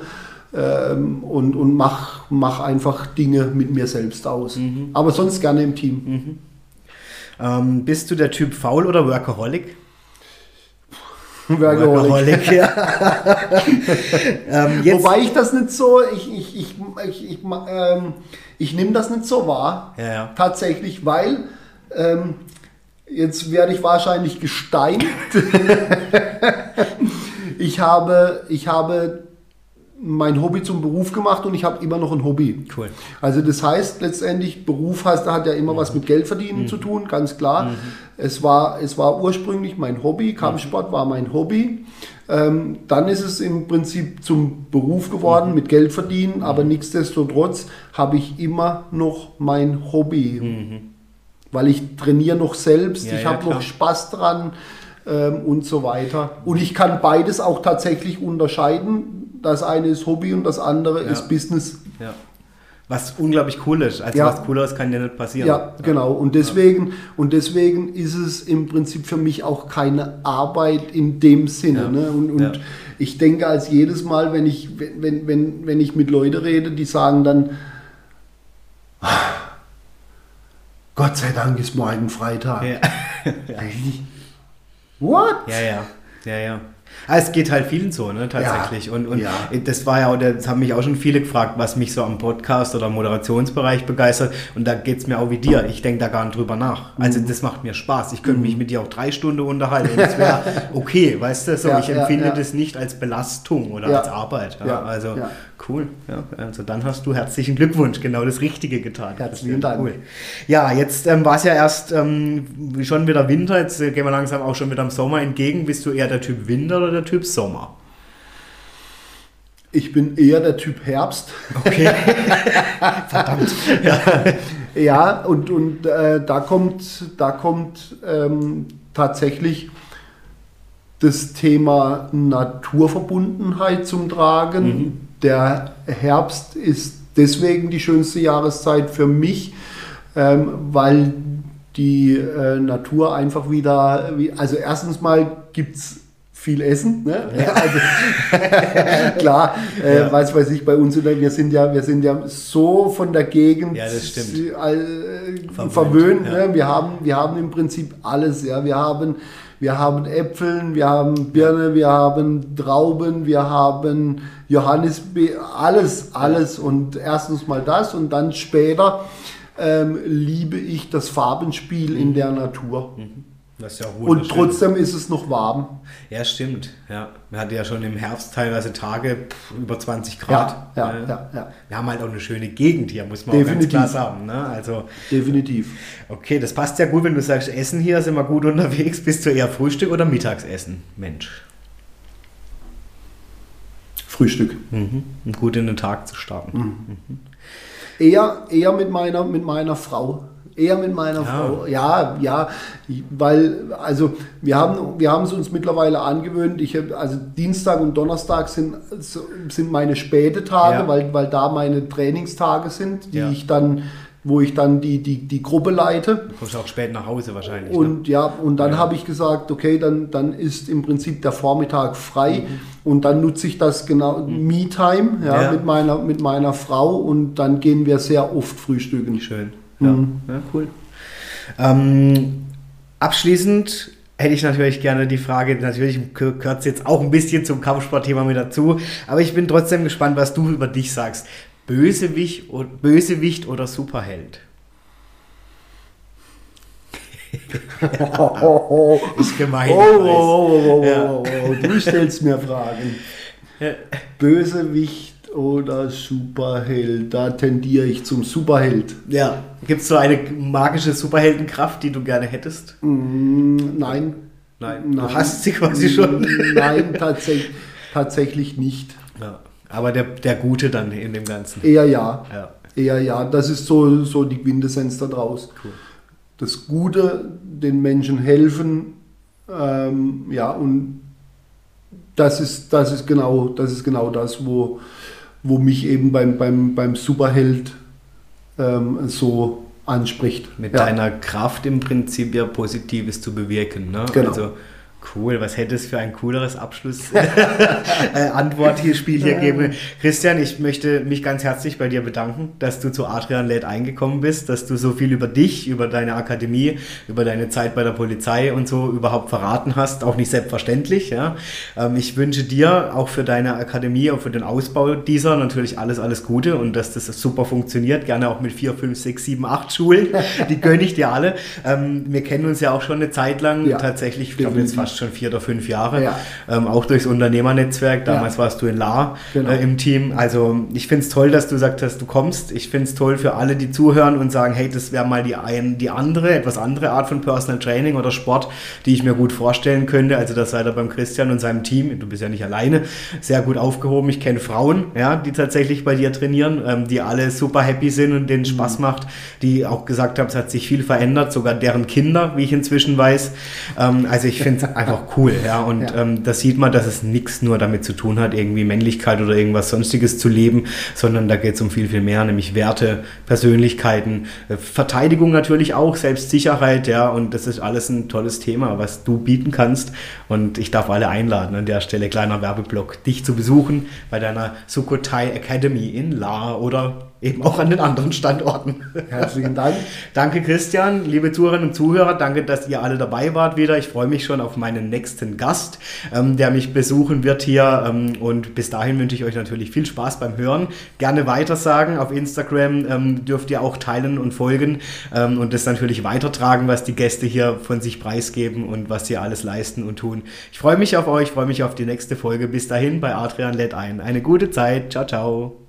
ähm, und, und mach, mach einfach Dinge mit mir selbst aus. Aber sonst gerne im Team.
Ähm, bist du der Typ faul oder Workaholic?
Workaholic.
ja. [LAUGHS] ähm,
Wobei ich das nicht so, ich, ich, ich, ich, ich, ähm, ich nehme das nicht so wahr.
Ja, ja.
Tatsächlich, weil ähm, jetzt werde ich wahrscheinlich gesteint. [LAUGHS] ich, habe, ich habe mein Hobby zum Beruf gemacht und ich habe immer noch ein Hobby.
Cool.
Also das heißt letztendlich, Beruf heißt, hat ja immer was mit Geldverdienen zu tun, ganz klar. Es, war, es war ursprünglich mein Hobby, Kampfsport war mein Hobby. Ähm, dann ist es im Prinzip zum Beruf geworden mit Geld verdienen, aber nichtsdestotrotz habe ich immer noch mein Hobby, weil ich trainiere noch selbst,
Ja,
ich
ja,
habe noch Spaß dran ähm, und so weiter. Und ich kann beides auch tatsächlich unterscheiden. Das eine ist Hobby und das andere
Ja.
ist Business.
Ja. Was unglaublich cool ist. Also
Ja.
was Cooleres kann dir nicht passieren.
Ja, genau. Und deswegen, und deswegen ist es im Prinzip für mich auch keine Arbeit in dem Sinne.
Ja.
Ne? Und, und
Ja.
ich denke als jedes Mal, wenn ich, wenn, wenn, wenn ich mit Leuten rede, die sagen dann, "Ah, Gott sei Dank ist morgen Freitag.
Ja. [LAUGHS]
Eigentlich, What?
Ja, ja, ja, ja. Ah, es geht halt vielen so, ne, tatsächlich.
Ja,
Und, und
ja.
das war ja, das haben mich auch schon viele gefragt, was mich so am Podcast oder Moderationsbereich begeistert. Und da geht es mir auch wie dir. Ich denke da gar nicht drüber nach.
Mhm.
Also das macht mir Spaß. Ich könnte mich mit dir auch drei Stunden unterhalten. Das wäre [LAUGHS] okay, weißt du? So,
Ja,
ich empfinde das nicht als Belastung oder als Arbeit. Also cool. Also dann hast du herzlichen Glückwunsch, genau das Richtige getan.
Herzlichen Dank.
Ja, jetzt ähm, war es ja erst ähm, schon wieder Winter, jetzt äh, gehen wir langsam auch schon wieder im Sommer entgegen. Bist du eher der Typ Winter oder der Typ Sommer?
Ich bin eher der Typ Herbst.
Okay. [LAUGHS] Verdammt. Ja.
Ja, und, und äh, da kommt, da kommt ähm, tatsächlich das Thema Naturverbundenheit zum Tragen. Mhm. Der Herbst ist deswegen die schönste Jahreszeit für mich, ähm, weil die äh, Natur einfach wieder, also erstens mal gibt es viel Essen. Ne? Ja. [LAUGHS] Also, [LAUGHS] klar, äh, ja. was weiß ich, bei uns, wir sind ja, wir sind ja so von der Gegend
ja, das stimmt.
Äh, verwöhnt. Ne? Wir, haben, wir haben im Prinzip alles. Ja? Wir, haben, wir haben Äpfeln, wir haben Birne, wir haben Trauben, wir haben Johannisbeer, alles, alles. Und erstens mal das und dann später ähm, liebe ich das Farbenspiel mhm. in der Natur. Mhm. Ja und trotzdem ist es noch warm.
Ja, stimmt. Ja. Wir hatten ja schon im Herbst teilweise Tage pff, über 20 Grad.
Ja, ja, ja, ja,
Wir haben halt auch eine schöne Gegend hier, muss man Definitiv. auch ganz klar sagen. Ne? Also,
Definitiv.
Okay, das passt ja gut, wenn du sagst, Essen hier sind wir gut unterwegs. Bist du eher Frühstück oder Mittagsessen? Mensch.
Frühstück.
Mhm. Um gut in den Tag zu starten. Mhm.
Mhm. Eher, eher mit, meiner, mit meiner Frau. Eher mit meiner ja. Frau. Ja, ja, weil, also wir haben, wir haben es uns mittlerweile angewöhnt. Ich hab, also Dienstag und Donnerstag sind, sind meine späte Tage, ja. weil, weil da meine Trainingstage sind, die ja. ich dann wo ich dann die, die, die Gruppe leite.
Du kommst auch spät nach Hause wahrscheinlich.
Und ne? ja, und dann ja. habe ich gesagt, okay, dann, dann ist im Prinzip der Vormittag frei mhm. und dann nutze ich das genau, mhm. Me-Time ja, ja, Mit, meiner, mit meiner Frau und dann gehen wir sehr oft frühstücken.
Schön. Ja, mhm. ja cool. Ähm, abschließend hätte ich natürlich gerne die Frage, natürlich gehört es jetzt auch ein bisschen zum Kampfsportthema mit dazu, aber ich bin trotzdem gespannt, was du über dich sagst. Bösewicht, Bösewicht oder Superheld? [LAUGHS]
ist gemein. Oh, oh, oh, oh, oh, oh, Du stellst mir Fragen. Bösewicht oder Superheld? Da tendiere ich zum Superheld.
Ja. Gibt es so eine magische Superheldenkraft, die du gerne hättest?
Mm, nein.
Nein. Du hast sie quasi schon.
Nein, tatsächlich, tatsächlich nicht.
Ja. Aber der, der Gute dann in dem Ganzen.
Eher ja. ja. Eher ja. Das ist so, so die Quintessenz da draus. Cool. Das Gute, den Menschen helfen, ähm, ja, und das ist, das ist genau das, ist genau das wo, wo mich eben beim, beim, beim Superheld ähm, so anspricht.
Mit ja. deiner Kraft im Prinzip ja Positives zu bewirken. Ne?
Genau. Also
Cool, was hätte es für ein cooleres Abschluss-Antwort [LAUGHS] hier Spiel hier geben? Christian, ich möchte mich ganz herzlich bei dir bedanken, dass du zu Adrian Led eingekommen bist, dass du so viel über dich, über deine Akademie, über deine Zeit bei der Polizei und so überhaupt verraten hast. Auch nicht selbstverständlich. Ja. Ähm, ich wünsche dir auch für deine Akademie, auch für den Ausbau dieser natürlich alles, alles Gute und dass das super funktioniert. Gerne auch mit vier, fünf, sechs, sieben, acht Schulen. [LAUGHS] Die gönne ich dir alle. Ähm, wir kennen uns ja auch schon eine Zeit lang. Ja, tatsächlich, ich glaube jetzt fast fast schon vier oder fünf Jahre, ja. ähm, auch durchs Unternehmernetzwerk. Damals ja. warst du in La genau. äh, im Team. Also ich finde es toll, dass du gesagt hast, du kommst. Ich finde es toll für alle, die zuhören und sagen, hey, das wäre mal die, ein, die andere, etwas andere Art von Personal Training oder Sport, die ich mir gut vorstellen könnte. Also das seid ihr beim Christian und seinem Team, du bist ja nicht alleine, sehr gut aufgehoben. Ich kenne Frauen, ja, die tatsächlich bei dir trainieren, ähm, die alle super happy sind und denen Spaß mhm. macht, die auch gesagt haben, es hat sich viel verändert, sogar deren Kinder, wie ich inzwischen weiß. Ähm, also ich finde es [LAUGHS] einfach cool, ja. Und ja. Ähm, das sieht man, dass es nichts nur damit zu tun hat, irgendwie Männlichkeit oder irgendwas sonstiges zu leben, sondern da geht es um viel, viel mehr, nämlich Werte, Persönlichkeiten, äh, Verteidigung natürlich auch, Selbstsicherheit, ja. Und das ist alles ein tolles Thema, was du bieten kannst. Und ich darf alle einladen, an der Stelle kleiner Werbeblock, dich zu besuchen bei deiner Sukotai Academy in La oder eben auch an den anderen Standorten.
Herzlichen Dank. [LAUGHS]
danke Christian, liebe Zuhörerinnen und Zuhörer, danke, dass ihr alle dabei wart wieder. Ich freue mich schon auf meinen nächsten Gast, ähm, der mich besuchen wird hier. Ähm, und bis dahin wünsche ich euch natürlich viel Spaß beim Hören. Gerne weitersagen. Auf Instagram ähm, dürft ihr auch teilen und folgen ähm, und das natürlich weitertragen, was die Gäste hier von sich preisgeben und was sie alles leisten und tun. Ich freue mich auf euch, freue mich auf die nächste Folge. Bis dahin bei Adrian Led ein. Eine gute Zeit. Ciao, ciao.